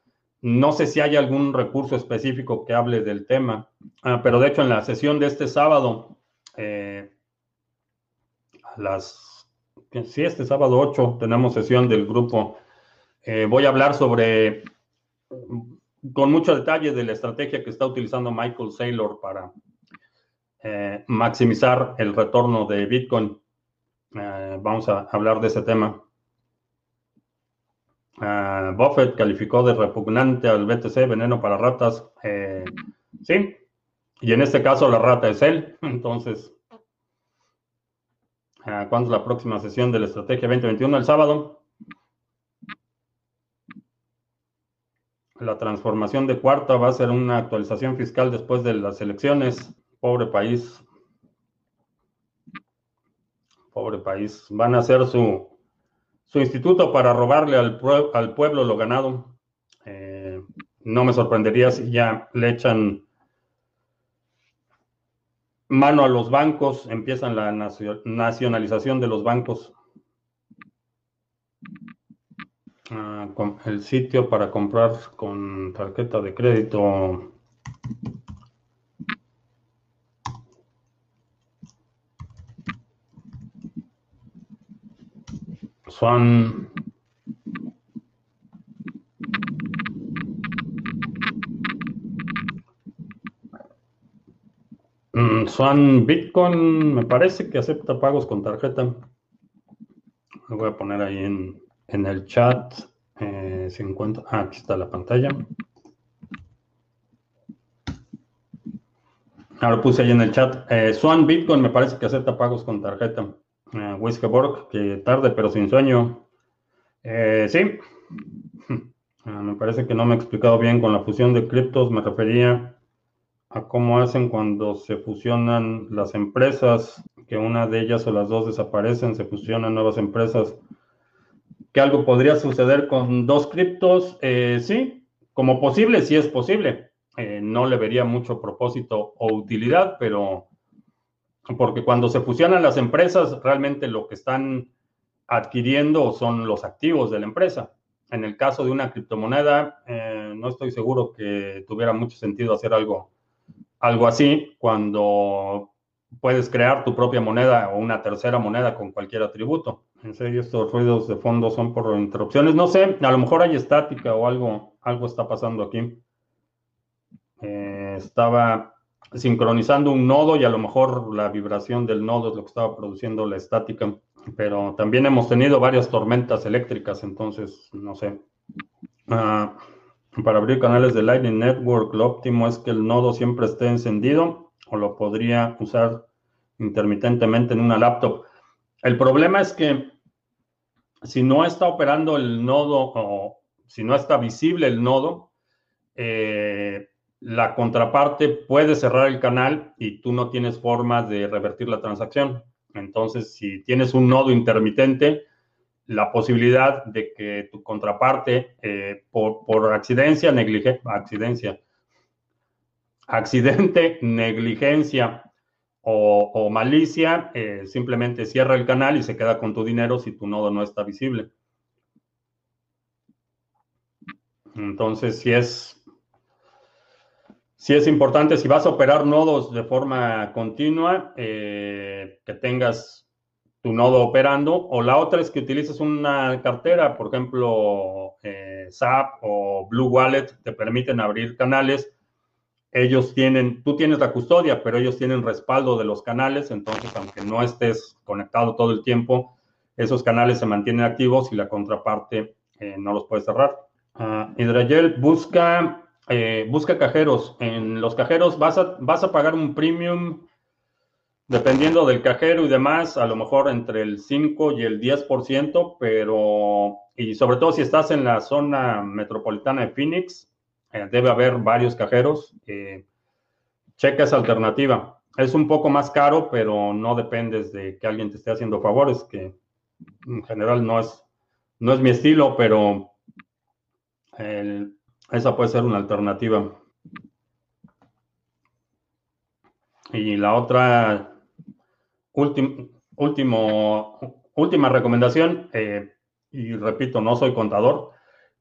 No sé si hay algún recurso específico que hable del tema, ah, pero de hecho en la sesión de este sábado, eh, a las, sí, este sábado 8 tenemos sesión del grupo. Eh, voy a hablar sobre, con mucho detalle, de la estrategia que está utilizando Michael Saylor para eh, maximizar el retorno de Bitcoin. vamos a hablar de ese tema. Buffett calificó de repugnante al BTC, veneno para ratas. Eh, sí, y en este caso la rata es él. Entonces, ¿cuándo es la próxima sesión de la Estrategia 2021? El sábado. La transformación de cuarta va a ser una actualización fiscal después de las elecciones. Pobre país. Pobre país. Van a hacer su su instituto para robarle al, al pueblo lo ganado. Eh, no me sorprendería si ya le echan mano a los bancos, empiezan la nacionalización de los bancos. Ah, el sitio para comprar con tarjeta de crédito Son mm, Son Bitcoin, me parece que acepta pagos con tarjeta. Lo voy a poner ahí en, el chat. Eh, ah, aquí está la pantalla. Ahora puse ahí en el chat. Eh, Swan Bitcoin me parece que acepta pagos con tarjeta. Uh, que tarde pero sin sueño. Eh, sí, ah, me parece que no me he explicado bien con la fusión de criptos. Me refería a cómo hacen cuando se fusionan las empresas, que una de ellas o las dos desaparecen, se fusionan nuevas empresas. Que algo podría suceder con dos criptos, eh, sí, como posible, sí es posible. Eh, no le vería mucho propósito o utilidad, pero porque cuando se fusionan las empresas, realmente lo que están adquiriendo son los activos de la empresa. En el caso de una criptomoneda, eh, no estoy seguro que tuviera mucho sentido hacer algo, algo así cuando puedes crear tu propia moneda o una tercera moneda con cualquier atributo. En serio, estos ruidos de fondo son por interrupciones. No sé, a lo mejor hay estática o algo, algo está pasando aquí. Eh, estaba sincronizando un nodo y a lo mejor la vibración del nodo es lo que estaba produciendo la estática. Pero también hemos tenido varias tormentas eléctricas, entonces no sé. Ah, para abrir canales de Lightning Network, lo óptimo es que el nodo siempre esté encendido o lo podría usar intermitentemente en una laptop. El problema es que si no está operando el nodo o si no está visible el nodo, eh, la contraparte puede cerrar el canal y tú no tienes forma de revertir la transacción. Entonces, si tienes un nodo intermitente, la posibilidad de que tu contraparte, eh, por, negligencia, accidencia, accidente, negligencia o, malicia, eh, simplemente cierra el canal y se queda con tu dinero si tu nodo no está visible. Entonces, si es, si es importante, si vas a operar nodos de forma continua, eh, que tengas tu nodo operando, o la otra es que utilices una cartera, por ejemplo, eh, SAP o Blue Wallet, te permiten abrir canales. Ellos tienen, tú tienes la custodia, pero ellos tienen respaldo de los canales, entonces aunque no estés conectado todo el tiempo, esos canales se mantienen activos y la contraparte eh, no los puede cerrar. Uh, Hydragel busca, eh, busca cajeros. En los cajeros vas a, vas a pagar un premium dependiendo del cajero y demás, a lo mejor entre el 5 y el 10%, pero, y sobre todo si estás en la zona metropolitana de Phoenix, eh, debe haber varios cajeros. Eh, checa esa alternativa. Es un poco más caro, pero no dependes de que alguien te esté haciendo favores, que en general no es, no es mi estilo, pero esa puede ser una alternativa. Y la otra, último, última recomendación, eh, y repito, no soy contador,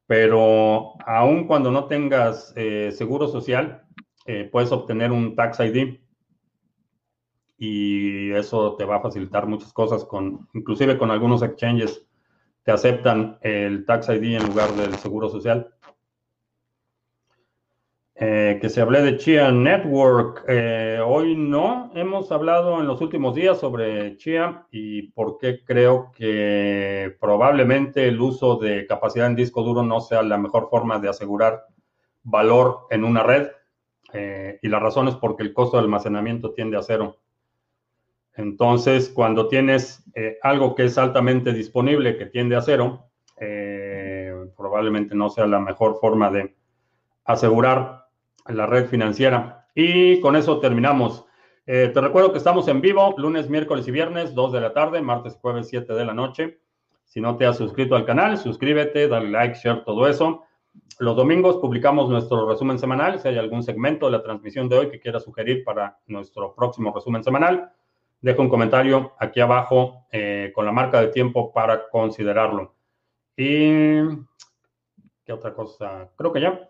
pero aun cuando no tengas eh, seguro social, eh, puedes obtener un Tax ID y eso te va a facilitar muchas cosas, con, inclusive con algunos exchanges que aceptan el Tax ID en lugar del seguro social. Eh, que se hablé de Chia Network. Eh, hoy no. Hemos hablado en los últimos días sobre Chia y por qué creo que probablemente el uso de capacidad en disco duro no sea la mejor forma de asegurar valor en una red. Eh, y la razón es porque el costo de almacenamiento tiende a cero. Entonces, cuando tienes algo que es altamente disponible, que tiende a cero, probablemente no sea la mejor forma de asegurar la red financiera. Y con eso terminamos. Eh, te recuerdo que estamos en vivo lunes, miércoles y viernes, 2 de la tarde, martes, jueves, 7 de la noche. Si no te has suscrito al canal, suscríbete, dale like, share, todo eso. Los domingos publicamos nuestro resumen semanal. Si hay algún segmento de la transmisión de hoy que quieras sugerir para nuestro próximo resumen semanal, deja un comentario aquí abajo eh, con la marca de tiempo para considerarlo. Y, ¿qué otra cosa? Creo que ya.